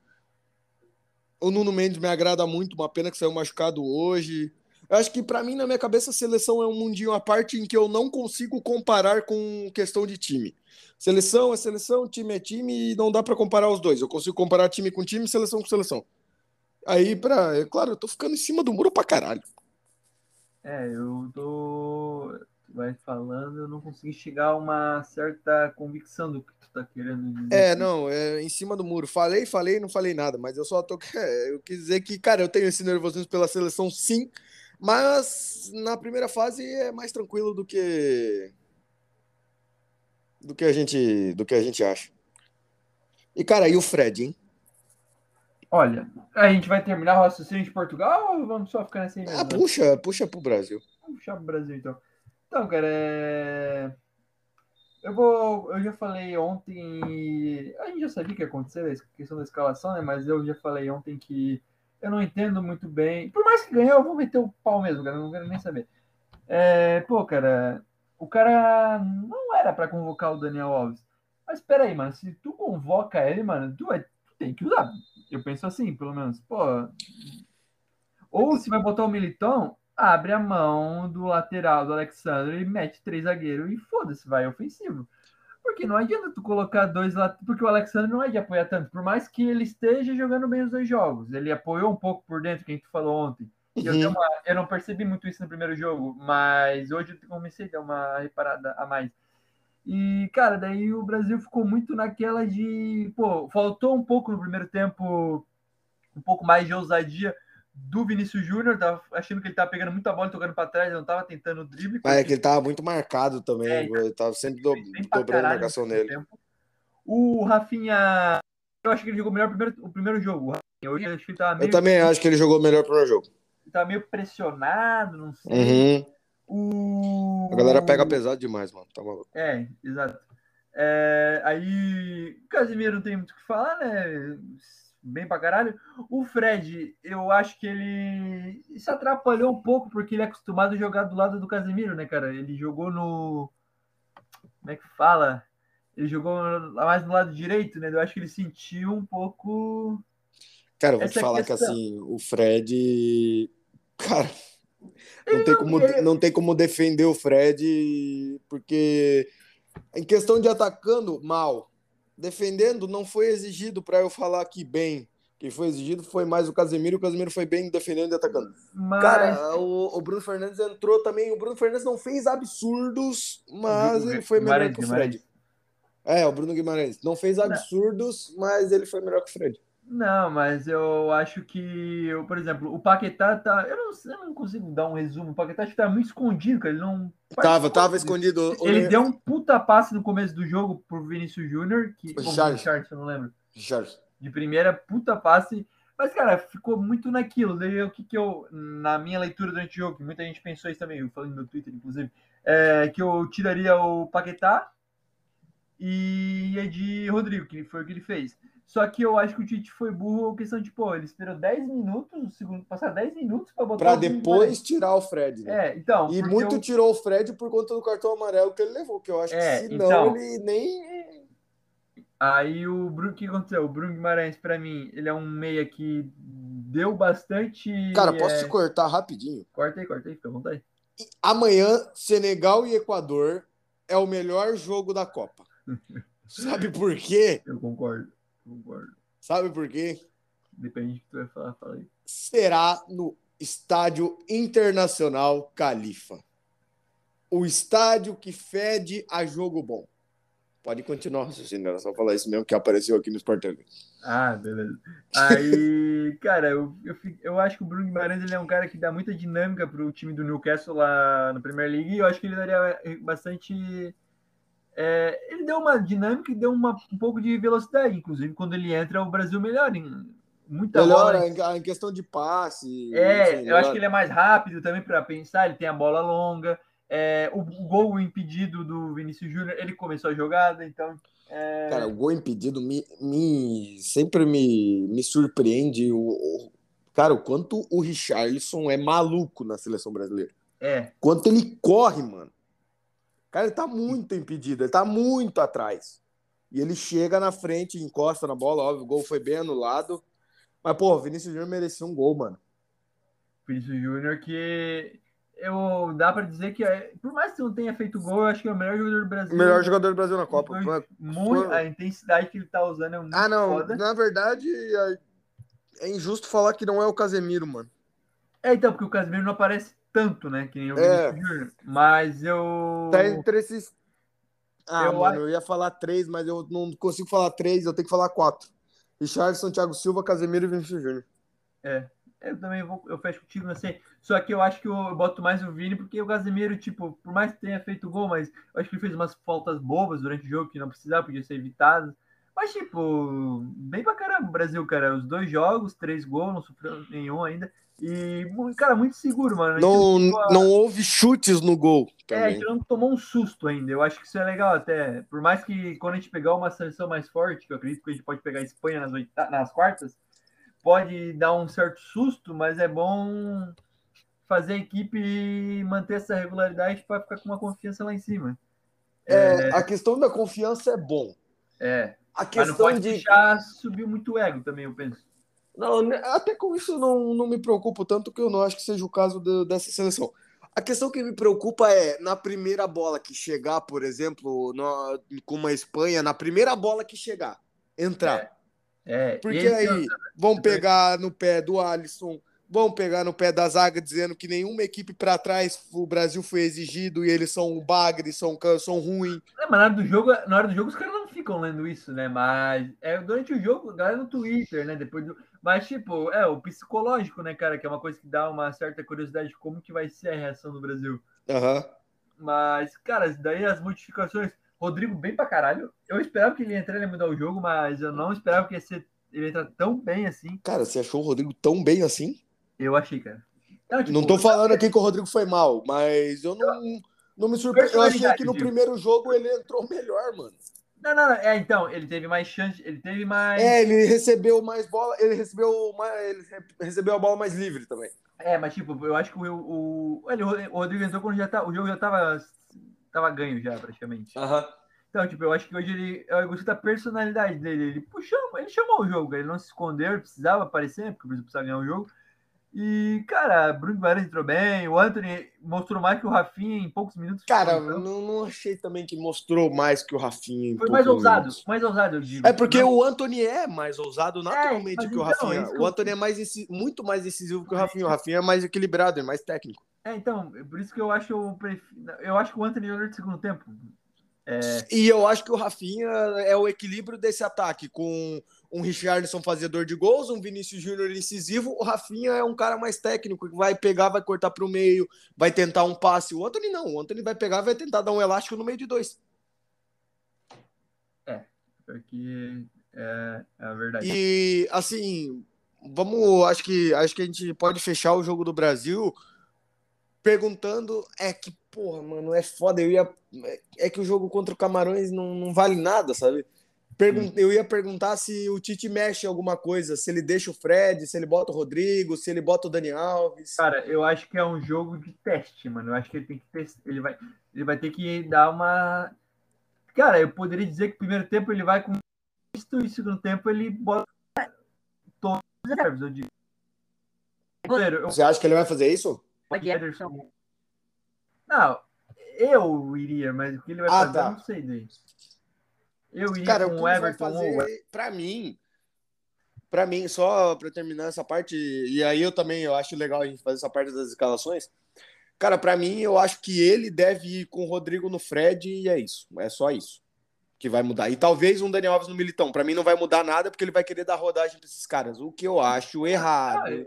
O Nuno Mendes me agrada muito, uma pena que saiu machucado hoje. Eu acho que para mim, na minha cabeça, a seleção é um mundinho à parte em que eu não consigo comparar com questão de time. Seleção é seleção, time é time e não dá para comparar os dois. Eu consigo comparar time com time, seleção com seleção. Aí, pra, é claro, eu tô ficando em cima do muro pra caralho. É, eu tô. tu vai falando, eu não consegui chegar a uma certa convicção do que tu tá querendo dizer. É, não, é em cima do muro. Falei, falei, não falei nada, mas eu só tô. Eu quis dizer que, cara, eu tenho esse nervosismo pela seleção, sim, mas na primeira fase é mais tranquilo do que. do que a gente, do que a gente acha. E, cara, e o Fred, hein? Olha, a gente vai terminar o raciocínio de Portugal ou vamos só ficar nessa Ah, puxa, puxa pro Brasil. Puxar pro Brasil, então. Então, cara, é... eu vou. Eu já falei ontem. A gente já sabia que ia acontecer a questão da escalação, né? Mas eu já falei ontem que eu não entendo muito bem. Por mais que ganhou, eu vou meter o pau mesmo, cara. Não quero nem saber. É... Pô, cara, o cara não era para convocar o Daniel Alves. Mas espera aí, mano. Se tu convoca ele, mano, tu, vai... tem que usar eu penso assim, pelo menos. Pô, ou se vai botar o Militão, abre a mão do lateral do Alexandre e mete três zagueiros e foda-se, vai ofensivo. Porque não adianta tu colocar dois lá, porque o Alexandre não é de apoiar tanto, por mais que ele esteja jogando bem os dois jogos. Ele apoiou um pouco por dentro, quem tu falou ontem. Uhum. Eu, uma, eu, não percebi muito isso no primeiro jogo, mas hoje eu comecei a dar uma reparada a mais. E, cara, daí o Brasil ficou muito naquela de. Pô, faltou um pouco no primeiro tempo, um pouco mais de ousadia do Vinícius Júnior. Tava achando que ele tava pegando muita bola tocando para trás, não tava tentando o drible. Porque... é que ele tava muito marcado também. É, ele tava sempre do, dobrando a marcação nele. Tempo. O Rafinha. Eu acho que ele jogou melhor o primeiro, o primeiro jogo. Eu, meio... eu também acho que ele jogou melhor o primeiro jogo. Ele tava meio pressionado, não sei. Uhum. O... A galera pega pesado demais, mano. Tá maluco. É, exato. É, aí, o Casimiro não tem muito o que falar, né? Bem pra caralho. O Fred, eu acho que ele se atrapalhou um pouco porque ele é acostumado a jogar do lado do Casimiro, né, cara? Ele jogou no. Como é que fala? Ele jogou mais no lado direito, né? Eu acho que ele sentiu um pouco. Cara, eu vou te falar questão. que assim, o Fred. Cara não tem, como, não tem como defender o Fred, porque em questão de atacando, mal. Defendendo, não foi exigido para eu falar aqui bem. Quem foi exigido foi mais o Casemiro, o Casemiro foi bem defendendo e atacando. Mas... Cara, o, o, Bruno Fernandes entrou também. O Bruno Fernandes não fez absurdos, mas ele foi melhor que o Fred. É, o Bruno Guimarães. Não fez absurdos, não. mas ele foi melhor que o Fred. Não, mas eu acho que, eu, por exemplo, o Paquetá tá. Eu não, eu não consigo dar um resumo. O Paquetá acho que tá muito escondido, cara. Ele não. Tava, tava escondido. Ele deu um puta passe no começo do jogo pro Vinícius Júnior, que. O Charles. Charles, eu não lembro. Charles. De primeira, puta passe. Mas, cara, ficou muito naquilo. Daí o que, que eu, na minha leitura durante o jogo, que muita gente pensou isso também, eu falei no meu Twitter, inclusive, é que eu tiraria o Paquetá e ia de Rodrigo, que foi o que ele fez. Só que eu acho que o Tite foi burro, questão de, pô, ele esperou 10 minutos, o segundo, passar 10 minutos para botar Para depois tirar o Fred. Né? É, então. E muito eu... tirou o Fred por conta do cartão amarelo que ele levou, que eu acho é, que senão então... ele nem. Aí o Bruno, o que aconteceu? O Bruno Guimarães, para mim, ele é um meia que deu bastante. Cara, posso é... te cortar rapidinho? Corta aí, corta aí, fica à vontade. Amanhã, Senegal e Equador é o melhor jogo da Copa. Sabe por quê? Eu concordo. Concordo. Sabe por quê? Depende do que tu vai falar, fala aí. Será no Estádio Internacional Califa. O estádio que fede a jogo bom. Pode continuar raciocínio, só falar isso mesmo que apareceu aqui no Sport TV. Ah, beleza. Aí, cara, eu, eu, eu acho que o Bruno Guimarães ele é um cara que dá muita dinâmica para o time do Newcastle lá na Premier League e eu acho que ele daria bastante é, ele deu uma dinâmica e deu uma, um pouco de velocidade. Inclusive, quando ele entra, o Brasil melhora em muita Melhora bola. em questão de passe. É, eu acho que ele é mais rápido também para pensar. Ele tem a bola longa. É, o, o, gol impedido do Vinícius Júnior, ele começou a jogada, então. É... Cara, o gol impedido me, me sempre me, me surpreende. O, o, cara, o quanto o Richarlison é maluco na seleção brasileira. É. Quanto ele corre, mano. Cara, ele tá muito impedido, ele tá muito atrás. E ele chega na frente, encosta na bola, óbvio, o gol foi bem anulado. Mas, pô, o Vinícius Júnior merecia um gol, mano. Vinícius Júnior que eu dá para dizer que é, por mais que não tenha feito gol, eu acho que é o melhor jogador do Brasil. O melhor jogador do Brasil na Copa. Muito, a intensidade que ele tá usando é muito Ah, não, foda. na verdade é, é injusto falar que não é o Casemiro, mano. É, então, porque o Casemiro não aparece. Tanto, né? Que nem o É. Júnior. Mas eu. Tá entre esses. Ah, Eu mano, acho- eu ia falar três, mas eu não consigo falar três, eu tenho que falar quatro. Richardson, Thiago Silva, Casemiro e Vinícius Júnior. Eu também vou, eu fecho contigo, não sei. Só que eu acho que eu, eu boto mais o Vini, porque o Casemiro, tipo, por mais que tenha feito gol, mas eu acho que ele fez umas faltas bobas durante o jogo que não precisava, podia ser evitadas. Mas, tipo, bem pra caramba o Brasil, cara. Os dois jogos, três gols, não sofreu nenhum ainda. E, cara, muito seguro, mano. Não, ficou a- não houve chutes no gol. É, a Também. gente não tomou um susto ainda. Eu acho que isso é legal até. Por mais que quando a gente pegar uma seleção mais forte, que eu acredito que a gente pode pegar a Espanha nas, oita- nas quartas, pode dar um certo susto, mas é bom fazer a equipe manter essa regularidade para ficar com uma confiança lá em cima. É, a questão da confiança é bom. É. A Mas não questão pode de. deixar subir muito o ego também, eu penso. Não, né, até com isso não, não me preocupo tanto, que eu não acho que seja o caso do- dessa seleção. A questão que me preocupa é, na primeira bola que chegar, por exemplo, no- com uma Espanha, na primeira bola que chegar, entrar. É. Porque é o- aí vão pegar no pé do Alisson, vão pegar no pé da zaga dizendo que nenhuma equipe para trás o Brasil foi exigido e eles são bagre, são, são ruim. É, mas na hora do jogo, na hora do jogo os caras não ficam lendo isso, né? Mas é durante o jogo, a galera no Twitter, né? Depois do. Mas, tipo, é o psicológico, né, cara? Que é uma coisa que dá uma certa curiosidade de como que vai ser a reação do Brasil. Aham. Mas, cara, daí as modificações. Rodrigo bem pra caralho. Eu esperava que ele ia entrar e ia mudar o jogo, mas eu não esperava que ia ser, ele ia entrar tão bem assim. Cara, você achou o Rodrigo tão bem assim? Eu achei, cara. Não, tipo, Não tô falando aqui que o Rodrigo foi mal, mas eu não, não me surpreendo. Eu achei que no primeiro jogo ele entrou melhor, mano. Não, não, não. É, então, ele teve mais chance, ele teve mais. É, ele recebeu mais bola, ele recebeu mais, ele recebeu a bola mais livre também. É, mas tipo, eu acho que o, o, ele- o Rodrigo entrou quando já tá, o jogo já tava, tava ganho já, praticamente. Aham. Então, tipo, eu acho que hoje ele. Eu gostei da personalidade dele. Ele puxou, ele chamou o jogo, ele não se escondeu, ele precisava aparecer, porque precisava ganhar o jogo. E, cara, Bruno Guimarães entrou bem, o Anthony mostrou mais que o Rafinha em poucos minutos. Cara, Então, não, não achei também que mostrou mais que o Rafinha. foi mais ousado, minutos. mais ousado, eu digo. É porque Não- o Anthony é mais ousado naturalmente mas que o então, Rafinha. é O eu- Anthony é mais muito mais decisivo que o Rafinha. O Rafinha é mais equilibrado, é mais técnico. É, então, por isso que eu acho eu prefiro, eu acho que o Anthony jogador de segundo tempo. É, E eu acho que o Rafinha é o equilíbrio desse ataque, com um Richardson fazedor de gols, um Vinícius Júnior incisivo. O Rafinha é um cara mais técnico, que vai pegar, vai cortar para o meio, vai tentar um passe. O Anthony não, o Anthony vai pegar, vai tentar dar um elástico no meio de dois. porque é, é a verdade. E assim, vamos, acho que acho que a gente pode fechar o jogo do Brasil perguntando é que, porra, mano, é foda, eu ia é que o jogo contra o Camarões não, não vale nada, sabe? Eu ia perguntar se o Tite mexe em alguma coisa, se ele deixa o Fred, se ele bota o Rodrigo, se ele bota o Dani Alves. Cara, eu acho que é um jogo de teste, mano. Eu acho que ele tem que testar. Ele vai, ele vai ter que dar uma. Cara, eu poderia dizer que o primeiro tempo ele vai com isto e o segundo tempo ele bota todos os reservas, eu digo. Goleiro, eu Você acha que ele vai fazer isso? Ederson. Não, eu iria, mas o que ele vai Ah, fazer, tá. eu não sei daí. Eu iria Cara, o com o Everton fazer, pra mim, pra mim, só pra terminar essa parte, e aí eu também, eu acho legal a gente fazer essa parte das escalações. Cara, pra mim, eu acho que ele deve ir com o Rodrigo no Fred e é isso. É só isso que vai mudar. E talvez um Daniel Alves no Militão. Pra mim não vai mudar nada porque ele vai querer dar rodagem pra esses caras. O que eu acho errado. Ah,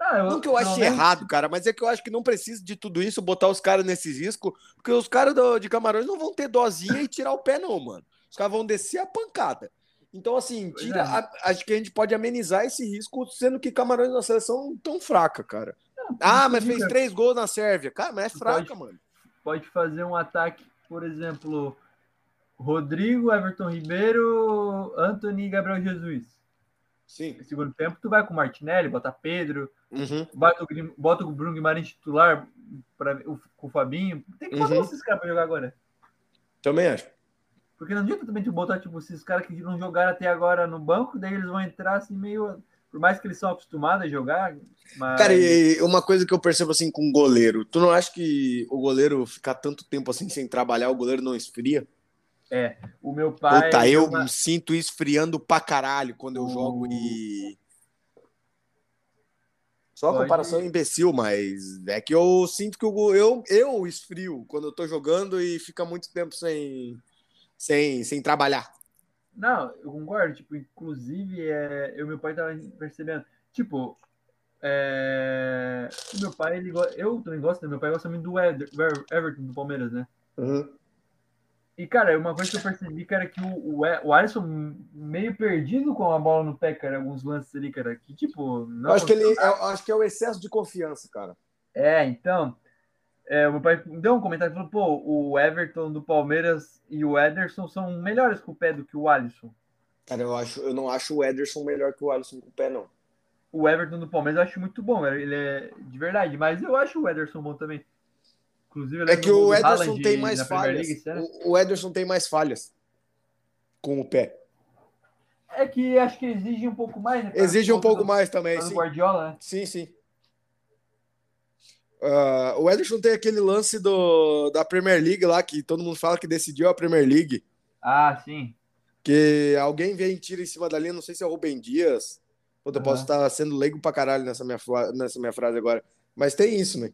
eu, Não que eu ache errado, cara, mas é que eu acho que não precisa de tudo isso, botar os caras nesse risco, porque os caras de Camarões não vão ter dozinha e tirar o pé, não, mano. Os caras vão descer a pancada. Então, assim, tira, é. a- acho que a gente pode amenizar esse risco, sendo que Camarões na seleção tão fraca, cara. Ah, mas fez três gols na Sérvia. Cara, mas é fraca, Pode. mano. pode fazer um ataque, por exemplo, Rodrigo, Everton Ribeiro, Anthony e Gabriel Jesus. Sim. No segundo tempo, tu vai com o Martinelli, bota Pedro, Uhum. bota o, bota o Bruno Guimarães titular pra, o, com o Fabinho. Tem que botar Uhum. esses caras pra jogar agora. Também acho. Porque não adianta também tu botar, tipo, esses caras que não jogaram até agora no banco, daí eles vão entrar assim meio. Por mais que eles são acostumados a jogar, mas. Cara, e uma coisa que eu percebo assim com o goleiro, tu não acha que o goleiro ficar tanto tempo assim sem trabalhar, o goleiro não esfria? O meu pai. Puta, eu uma- sinto esfriando pra caralho quando eu O- jogo e. Só Pode... comparação é imbecil, mas é que eu sinto que eu, eu, eu esfrio quando eu tô jogando e fica muito tempo sem, sem, sem trabalhar. Não, eu concordo. Tipo, inclusive, é, eu meu pai tava percebendo. Tipo, é, meu pai, ele, eu também gosto, né? meu pai gosta muito do Everton, do Palmeiras, né? Uhum. E, cara, uma coisa que eu percebi, cara, que o, o, o Alisson meio perdido com a bola no pé, cara, alguns lances ali, cara, que tipo. Não acho que ele. Eu acho que é o excesso de confiança, cara. É, então. É, o meu pai deu um comentário e falou: pô, o Everton do Palmeiras e o Ederson são melhores com o pé do que o Alisson. Cara, eu, acho, eu não acho o Ederson melhor que o Alisson com o pé, não. O Everton do Palmeiras eu acho muito bom, ele é de verdade, mas eu acho o Ederson bom também. Inclusive, é que o Ederson tem mais falhas. League, o, o Ederson tem mais falhas com o pé. É que acho que exige um pouco mais, né? Exige um pouco do, mais também, sim. Guardiola, né? Sim, sim. Uh, o Ederson tem aquele lance do, da Premier League lá, que todo mundo fala que decidiu a Premier League. Ah, sim. Que alguém vem e tira em cima da linha, não sei se é o Rubem Dias. Eu uhum. posso estar sendo leigo pra caralho nessa minha, nessa minha frase agora. Mas tem isso, né?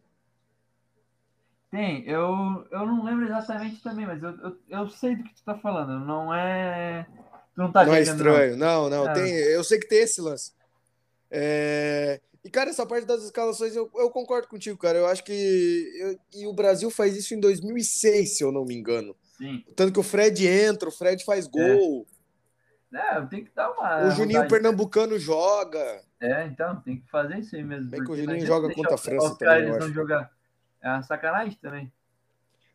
Tem, eu, eu não lembro exatamente também, mas eu, eu, eu sei do que tu tá falando. Não é. Tu não tá Não é estranho, não, não. não. É. Tem, eu sei que tem esse lance. É... E, cara, essa parte das escalações eu, eu concordo contigo, cara. Eu acho que. Eu, e o Brasil faz isso em 2006, se eu não me engano. Sim. Tanto que o Fred entra, o Fred faz gol. É, é tem que dar uma. O Juninho vontade. Pernambucano joga. É, então, tem que fazer isso aí mesmo. Bem que o Juninho joga contra a França também. Eu acho. Jogar. É uma sacanagem também.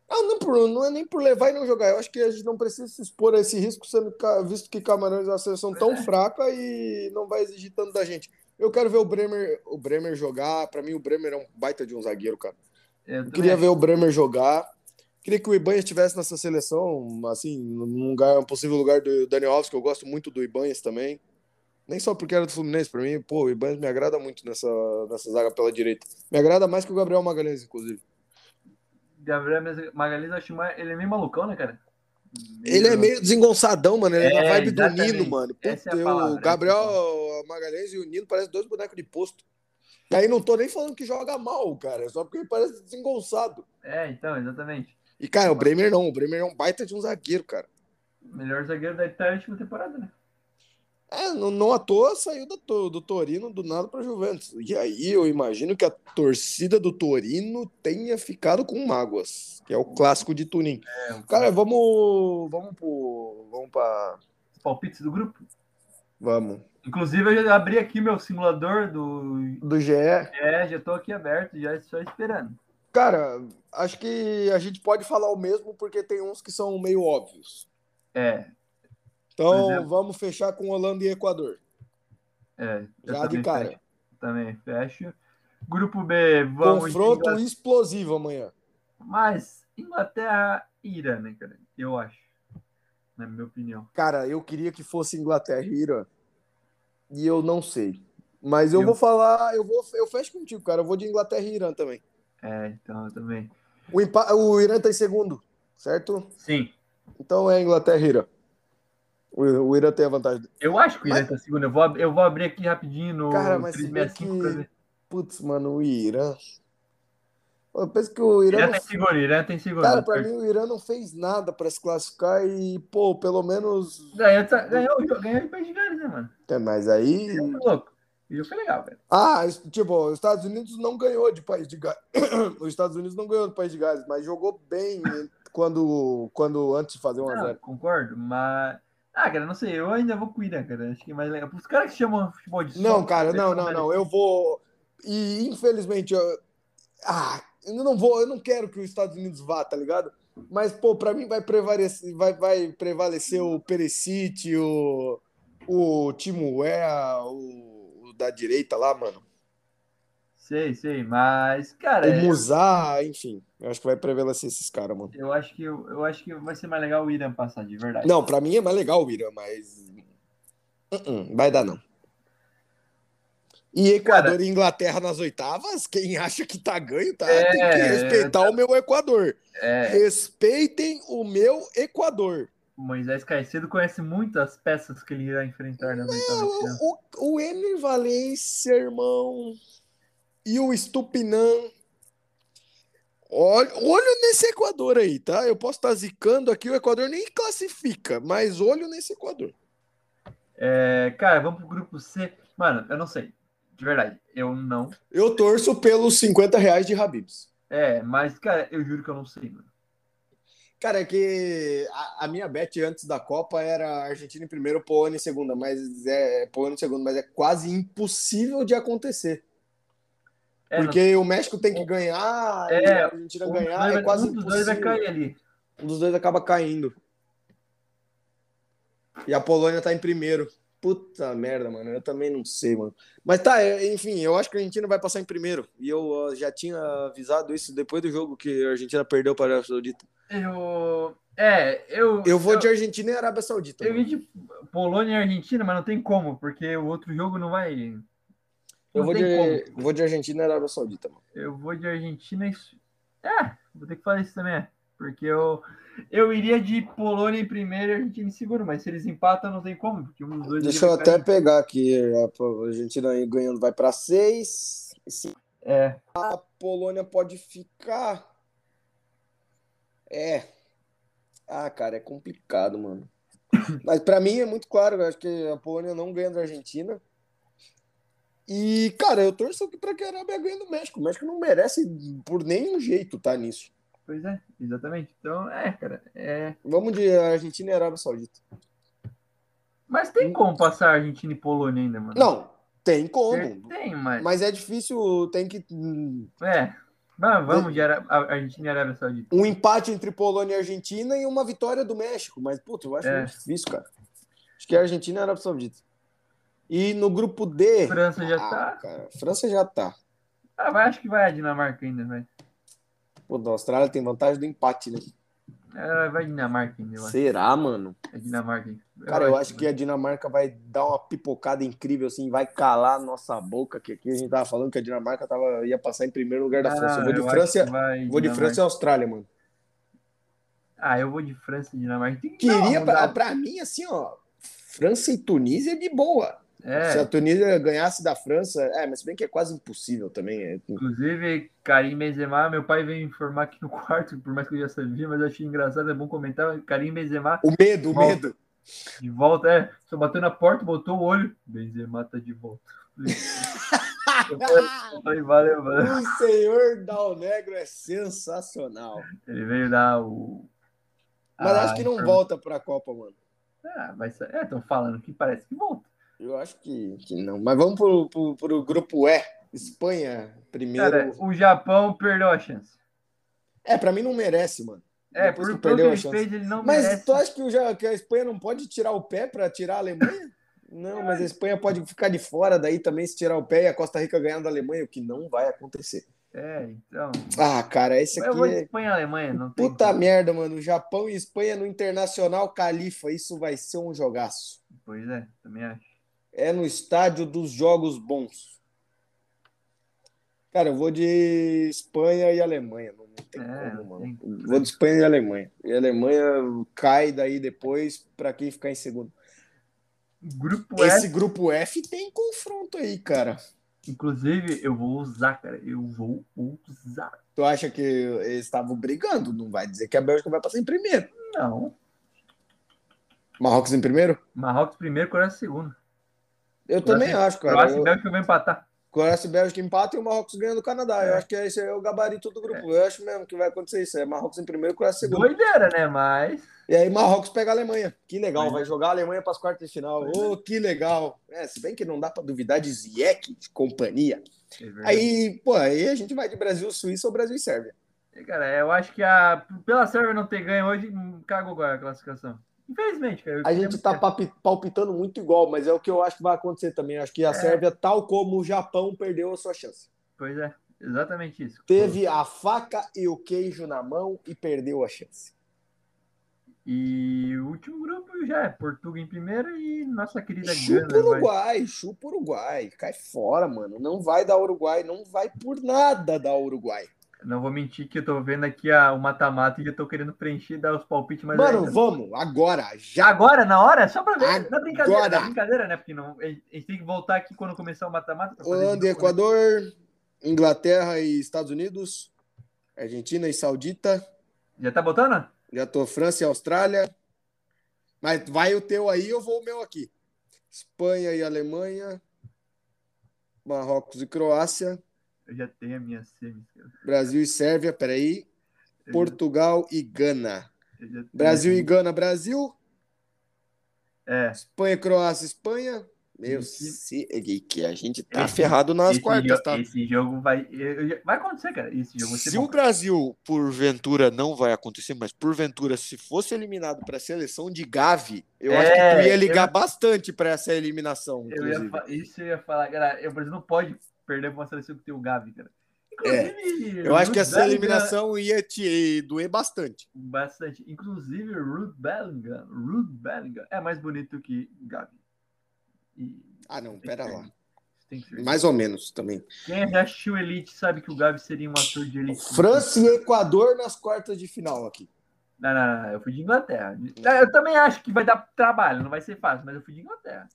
Ah, não, por, não é nem por levar e não jogar. Eu acho que a gente não precisa se expor a esse risco, sendo visto que Camarões é uma seleção tão é. fraca e não vai exigir tanto da gente. Eu quero ver o Bremer, o Bremer jogar. Para mim, o Bremer é um baita de um zagueiro, cara. Eu, eu queria ver o Bremer jogar. Queria que o Ibanha estivesse nessa seleção, assim, num lugar, um possível lugar do Daniel Alves, que eu gosto muito do Ibanhas também. Nem só porque era do Fluminense, para mim, pô, o Ibanez me agrada muito nessa, nessa zaga pela direita. Me agrada mais que o Gabriel Magalhães, inclusive. Gabriel Magalhães, acho mais, ele é meio malucão, né, cara? Meio... Ele é meio desengonçadão, mano. Ele é, é na vibe exatamente. do Nino, mano. Puta, é palavra, o Gabriel Magalhães e o Nino parecem dois bonecos de posto. E aí não tô nem falando que joga mal, cara. Só porque ele parece desengonçado. É, então, exatamente. E, cara, o Bremer não. O Bremer é um baita de um zagueiro, cara. Melhor zagueiro da Itália última temporada, né? É, não, não à toa saiu do, do Torino do nada para Juventus. E aí eu imagino que a torcida do Torino tenha ficado com mágoas, que é o clássico de Turim. É, Cara, vamos vamos pro, vamos para palpites do grupo. Vamos. Inclusive eu já abri aqui meu simulador do do GE. É, já tô aqui aberto, já só esperando. Cara, acho que a gente pode falar o mesmo porque tem uns que são meio óbvios. É, então vamos fechar com Holanda e Equador. É, já de cara. Fecho, também fecho. Grupo B, vamos. Confronto Inglaterra. explosivo amanhã. Mas Inglaterra e Irã, né, cara? Eu acho. Na minha opinião. Cara, eu queria que fosse Inglaterra e Irã. E eu não sei. Mas eu, eu, vou falar, eu vou, eu fecho contigo, cara. Eu vou de Inglaterra e Irã também. É, então eu também. O, o Irã tá em segundo, certo? Sim. Então é Inglaterra e Irã. O, Irã tem a vantagem. Eu acho que o Irã mas... tá segundo. Eu vou, eu vou abrir aqui rapidinho no Cara, mas 365 que... Putz, mano, o Irã. Eu penso que o Irã. Irã não... tem segundo, Irã tem segundo. Cara, pra mim o Irã não fez nada pra se classificar e, pô, pelo menos. Ganhou, ganhou, ganhou de País de Gales, né, mano? É, mas aí. Foi louco. E foi legal, velho. Ah, tipo, os Estados Unidos não ganhou de País de Gales. os Estados Unidos não ganhou do País de Gales, mas jogou bem quando, quando antes de fazer 1x0. Concordo, mas. Ah, cara, não sei, eu ainda vou Irã, cara. Acho que é mais legal. Os caras que chamam futebol de Não, cara, não, não, não. Eu vou. E infelizmente, eu... ah, eu não vou, eu não quero que os Estados Unidos vá, tá ligado? Mas, pô, pra mim vai prevalecer, vai, vai prevalecer o Perisic, o, o Timo Wea, o, o da direita lá, mano. Sei, sei, mas, cara. O Musá, enfim. Eu acho que vai prevalecer esses caras, mano. Eu acho, que, eu acho que vai ser mais legal o Irã passar, de verdade. Não, pra mim é mais legal o Irã, mas. Uh -uh, vai dar, não. E Equador cara, e Inglaterra nas oitavas, quem acha que tá ganho, tá? É, Tem que respeitar o meu Equador. É. Respeitem o meu Equador. O Moisés Caicedo conhece muitas peças que ele irá enfrentar nas oitavas. O, o, o Ener Valência, irmão. E o Estupinan. Olha, olho nesse Equador aí, tá? Eu posso estar zicando aqui, o Equador nem classifica, mas olho nesse Equador. É, cara, vamos pro grupo C. Mano, eu não sei. De verdade, eu não. Eu torço pelos 50 reais de Habibs. É, mas, cara, eu juro que eu não sei, mano. Cara, é que a, a, minha bet antes da Copa era Argentina em primeiro, Polônia em segunda, mas é Polônia em segundo, mas é quase impossível de acontecer. É, Porque não... o México tem que ganhar, é, a Argentina um ganhar, é quase um dos impossível. dois vai cair ali. Um dos dois acaba caindo. E a Polônia tá em primeiro. Puta merda, mano. Eu também não sei, mano. Mas tá, é, enfim, eu acho que a Argentina vai passar em primeiro. E eu já tinha avisado isso depois do jogo que a Argentina perdeu para a Arábia Saudita. Eu. É, eu. Eu vou eu, de Argentina e Arábia Saudita. Eu vi de Polônia e Argentina, mas não tem como, porque o outro jogo não vai. Eu vou de, vou de Argentina e Arábia Saudita, mano. Eu vou de Argentina e. É, vou ter que falar isso também. Porque eu, eu iria de Polônia em primeiro e Argentina em segundo, mas se eles empatam, não tem como. Porque um dos dois Deixa eu até pegar aqui. A Argentina ganhando vai para seis. É. A Polônia pode ficar. É. Ah, cara, é complicado, mano. Mas para mim é muito claro, eu acho que a Polônia não ganha da Argentina. E, cara, eu torço para que a Arábia ganhe do México. O México não merece por nenhum jeito tá nisso. Pois é, exatamente. Então, é, cara. É... Vamos de Argentina e Arábia Saudita. Mas tem como passar Argentina e Polônia ainda, mano? Não, tem como. Tem, mas. Mas é difícil, tem que. É. Vamos de Argentina e Arábia Saudita. Um empate entre Polônia e Argentina e uma vitória do México. Mas, puta, eu acho é. muito difícil, cara. Acho que é Argentina e Arábia Saudita. E no grupo D. França já ah, tá. Cara, França já tá. Ah, vai, acho que vai a Dinamarca ainda, vai. Pô, da Austrália tem vantagem do empate, né? É, vai Dinamarca ainda. Será, mano? É Dinamarca. Eu Cara, eu acho que, a Dinamarca vai dar uma pipocada incrível, assim, vai calar nossa boca, que aqui a gente tava falando que a Dinamarca tava, ia passar em primeiro lugar da ah, França. Eu vou de França, vou de França e Austrália, mano. Ah, eu vou de França e Dinamarca. Queria, pra, pra mim, assim, ó, França e Tunísia de boa. É. Se a Tunísia ganhasse da França, é, mas se bem que é quase impossível também. É... Inclusive, Karim Benzema, meu pai veio informar aqui no quarto, por mais que eu já sabia, mas achei engraçado, é bom comentar. Karim Benzema. O medo, o medo. De volta, é. Só bateu na porta, botou o olho. Benzema tá de volta. falei, valeu, valeu. O senhor Dal Negro é sensacional. Ele veio dar o. Mas acho que não volta pra Copa, mano. Ah, ser. É, estão falando que parece que volta. Eu acho que, que não. Mas vamos pro, pro, pro grupo E. Espanha primeiro. Cara, o Japão perdeu a chance. É, pra mim não merece, mano. É, Depois por que perdeu a chance. Fez, ele não mas merece. tu acha que, o, que a Espanha não pode tirar o pé para tirar a Alemanha? Não, mas a Espanha pode ficar de fora daí também se tirar o pé e a Costa Rica ganhar da Alemanha, o que não vai acontecer. É, então. Ah, cara, esse aqui. Eu vou de é Espanha e Alemanha, não tem. Puta como. merda, mano. Japão e Espanha no Internacional Califa. Isso vai ser um jogaço. Pois é, também acho é no estádio dos jogos bons. Cara, eu vou de Espanha e Alemanha. Não, tem é, como, mano. Tem... Vou de Espanha e Alemanha. E a Alemanha cai daí depois para quem ficar em segundo. Grupo Esse F... grupo F tem confronto aí, cara. Inclusive, eu vou usar, cara. Eu vou usar. Tu acha que eles estavam brigando? Não vai dizer que a Bélgica vai passar em primeiro. Não. Marrocos em primeiro? Marrocos primeiro, Coreia segundo. Eu também acho, cara. Croácia e Bélgica vai empatar. Croácia e Bélgica empata e o Marrocos ganha do Canadá. É. Eu acho que esse é o gabarito do grupo. É. Eu acho mesmo que vai acontecer isso. É Marrocos em primeiro, Croácia em segundo. Doideira, né? Mas. E aí Marrocos pega a Alemanha. Que legal, vai jogar a Alemanha para as quartas de final. Ô, oh, que legal. É, se bem que não dá para duvidar de Ziyech, de companhia. É aí, pô, aí a gente vai de Brasil, Suíça ou Brasil e Sérvia. Cara, eu acho que a, pela Sérvia não ter ganho hoje, cagou agora a classificação. Infelizmente, cara. A gente está palpitando muito igual, mas é o que eu acho que vai acontecer também. Acho que a é. Sérvia, tal como o Japão, perdeu a sua chance. Pois é, exatamente isso. Teve a faca e o queijo na mão e perdeu a chance. E o último grupo já é Portugal em primeiro e nossa querida Chupa Gana. Uruguai, vai... chupa Uruguai. Cai fora, mano. Não vai dar Uruguai, não vai por nada dar Uruguai. Não vou mentir que eu tô vendo aqui a, o mata-mata e eu tô querendo preencher dar os palpites, mas. Mano, ainda... vamos, agora, já. Agora, na hora? Só pra ver. Agora. Na brincadeira, na brincadeira, né? Porque não, a gente tem que voltar aqui quando começar o mata-mata. Holanda, Equador. Inglaterra e Estados Unidos. Argentina e Saudita. Já tá botando? Já tô França e Austrália. Mas vai o teu aí, eu vou o meu aqui. Espanha e Alemanha. Marrocos e Croácia. Eu já tenho a minha semi. Brasil e Sérvia, peraí. Portugal e Gana. Brasil e Gana, Brasil. É. Espanha, Croácia, Espanha. Meu, se... que a gente tá esse, ferrado nas quartas, tá? Esse jogo vai. Vai acontecer, cara. Esse jogo se bom. o Brasil, porventura, não vai acontecer, mas porventura, se fosse eliminado para a seleção de Gavi, eu é, acho que tu ia ligar eu... bastante para essa eliminação. Eu ia, isso eu ia falar, cara. O Brasil não pode perder para uma seleção que tem o Gavi, cara. Inclusive, é, eu acho que essa eliminação ia te doer bastante. Bastante. Inclusive, Ruth Bellingham, Ruth Bellingham é mais bonito que Gavi. E ah, não, pera lá. Mais ou menos também. Quem já assistiu Elite sabe que o Gavi seria um ator de Elite. França e Equador nas quartas de final aqui. Não, não, não, eu fui de Inglaterra. Eu também acho que vai dar trabalho, não vai ser fácil, mas eu fui de Inglaterra.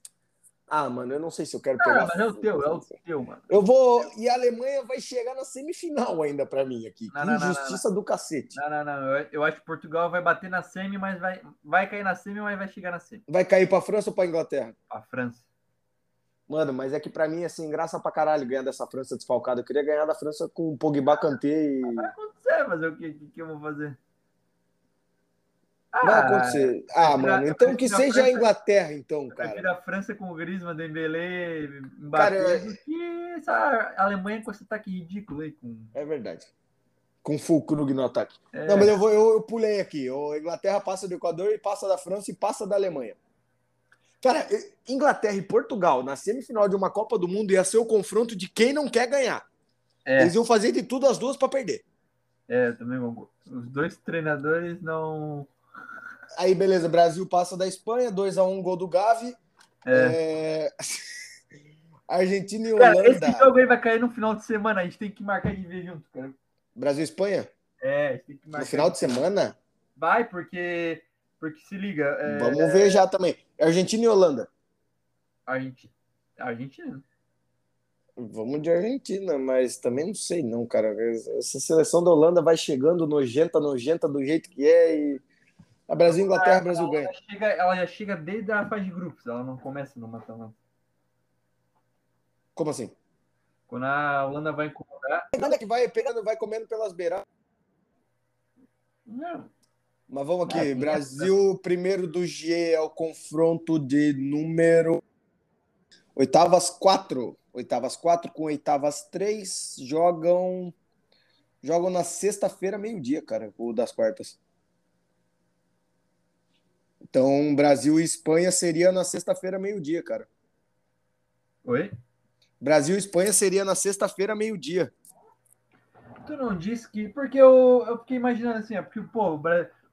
Ah, mano, eu não sei se eu quero pegar. Ah, mas é o teu, é o teu, mano. Eu vou. E a Alemanha vai chegar na semifinal ainda para mim aqui. Não, que não, injustiça não, do cacete. Não, não, não. Eu, eu, acho que Portugal vai bater na semi, mas vai, vai cair na semi, mas vai chegar na semi. Vai cair pra França ou pra Inglaterra? Pra França. Mano, mas é que pra mim, assim, graça pra caralho ganhar dessa França desfalcada. Eu queria ganhar da França com o Pogba Kanté e. Vai acontecer, mas o que, que, que eu vou fazer? Vai acontecer. Ah, ah mano, então que seja a Inglaterra, então, cara. A França com o Griezmann, Dembélé, Mbappé, cara, que essa Alemanha com esse ataque ridículo aí. Com... É verdade. Com Fulkrug no ataque. É. Não, mas eu, vou, eu, eu pulei aqui. A Inglaterra passa do Equador e passa da França e passa da Alemanha. Cara, Inglaterra e Portugal na semifinal de uma Copa do Mundo ia ser o confronto de quem não quer ganhar. É. Eles iam fazer de tudo as duas para perder. É, também. Os dois treinadores não Aí, beleza, Brasil passa da Espanha, 2x1 um, gol do Gavi. É. É... Argentina e Holanda. Cara, esse jogo aí vai cair no final de semana, a gente tem que marcar de ver junto, cara. Brasil e Espanha? É, a gente tem que marcar. No final de semana? Vai, porque. Porque se liga. É... Vamos ver já também. Argentina e Holanda. Argentina. Argentina. Vamos de Argentina, mas também não sei, não, cara. Essa seleção da Holanda vai chegando nojenta, nojenta do jeito que é e a Brasil, Inglaterra, Brasil ela ganha. Já chega, ela já chega desde a fase de grupos, ela não começa no mata Como assim? Quando a Holanda vai incomodar. A Holanda que vai pegando, vai comendo pelas beiras. Não. Mas vamos aqui. Brasil, primeiro do G é o confronto de número. Oitavas quatro. Oitavas quatro com oitavas três. Jogam. Jogam na sexta-feira, meio-dia, cara, o das quartas. Então, Brasil e Espanha seria na sexta-feira, meio-dia, cara. Oi? Brasil e Espanha seria na sexta-feira, meio-dia. Tu não disse que. Porque eu, eu fiquei imaginando assim, porque, pô,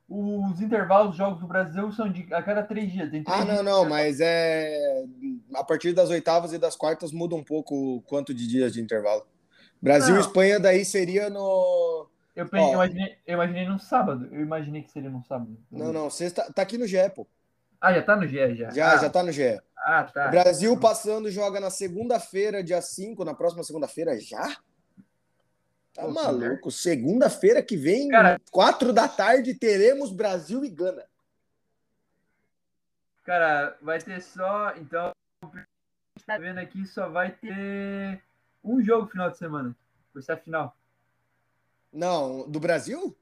os intervalos dos jogos do Brasil são de a cada três dias. Três ah, não, dias. não, mas é. A partir das oitavas e das quartas muda um pouco o quanto de dias de intervalo. Brasil e Espanha daí seria no eu, pensei, eu, imaginei, eu imaginei num sábado. Eu imaginei que seria num sábado. Não, não. Sexta, tá aqui no GE, pô. Ah, já tá no GE, já. Já, ah. já tá no GE. Ah, tá. O Brasil passando joga na segunda-feira, dia 5, na próxima segunda-feira já? Tá Pô, maluco? Segunda-feira que vem, cara, 4 da tarde, teremos Brasil e Gana. Cara, vai ter só. Então, tá vendo aqui, só vai ter um jogo final de semana. Vai ser a final. Não, do Brasil?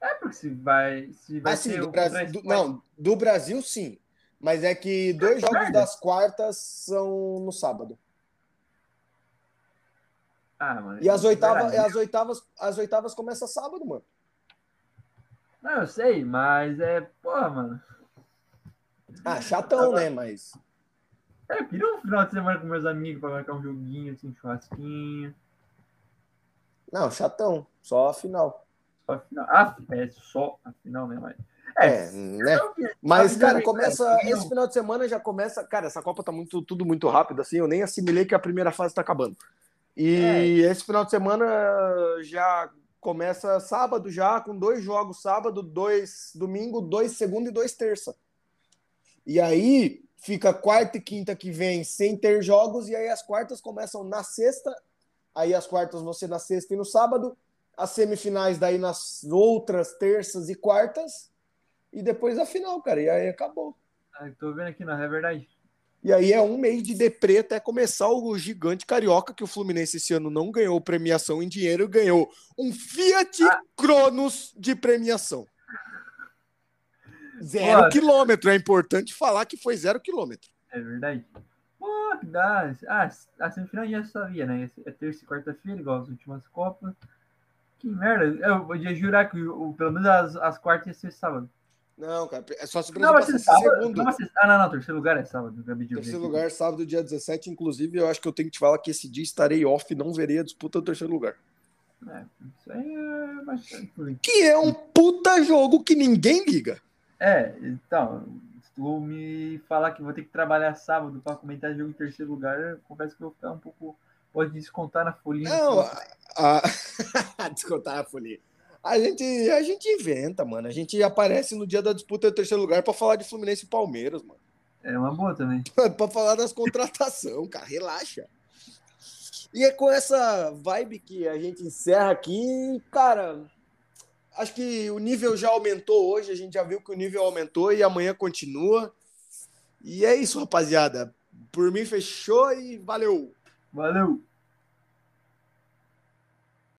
É, porque se vai. Se vai ah, sim, do Brasil. Do, não, do Brasil sim. Mas é que dois é jogos das quartas são no sábado. Ah, mano. E as oitavas, as oitavas, as oitavas começam sábado, mano. Não, eu sei, mas é. Porra, mano. Ah, chatão, né? Mas. É, eu queria um final de semana com meus amigos pra marcar um joguinho, assim, churrasquinho. Não, chatão. Só a final. Só a final. Ah, é só a final, né? Mas... É, é né? Mas, cara, começa. Esse final de semana já começa. Cara, essa Copa tá muito, tudo muito rápido, assim. Eu nem assimilei que a primeira fase tá acabando. E é. esse final de semana já começa sábado, já, com dois jogos sábado, dois domingo, dois segunda e dois terça. E aí fica quarta e quinta que vem sem ter jogos, e aí as quartas começam na sexta Aí as quartas ser na sexta e no sábado. As semifinais daí nas outras terças e quartas. E depois a final, cara. E aí acabou. Ah, tô vendo aqui, não, é verdade. E aí é um mês de deprê até começar o gigante carioca, que o Fluminense esse ano não ganhou premiação em dinheiro, ganhou um Fiat ah. Cronos de premiação. Zero quilômetro. É importante falar que foi zero quilômetro. É verdade. Pô, que dá. Ah, a semifinal já sabia, né? É terça e quarta-feira, igual as últimas Copas. Que merda. Eu podia jurar que o, pelo menos as, as quartas ia ser sábado. Não, cara, é só se o Brasil não, vai ser sábado, segundo. Não ser... Ah, não, não, terceiro lugar é sábado. Terceiro lugar, sábado, dia 17. Inclusive, eu acho que eu tenho que te falar que esse dia estarei off e não verei a disputa do terceiro lugar. É, isso aí é bastante. Que é um puta jogo que ninguém liga. É, então, tu me falar que vou ter que trabalhar sábado para comentar jogo em terceiro lugar, eu confesso que eu vou ficar um pouco. Pode descontar na folhinha. Não, a... descontar na folhinha. A gente, a gente inventa, mano. A gente aparece no dia da disputa do terceiro lugar para falar de Fluminense e Palmeiras, mano. É uma boa também. para falar das contratações, cara. Relaxa. E é com essa vibe que a gente encerra aqui, cara. Acho que o nível já aumentou hoje, a gente já viu que o nível aumentou e amanhã continua. E é isso, rapaziada. Por mim, fechou e valeu. Valeu.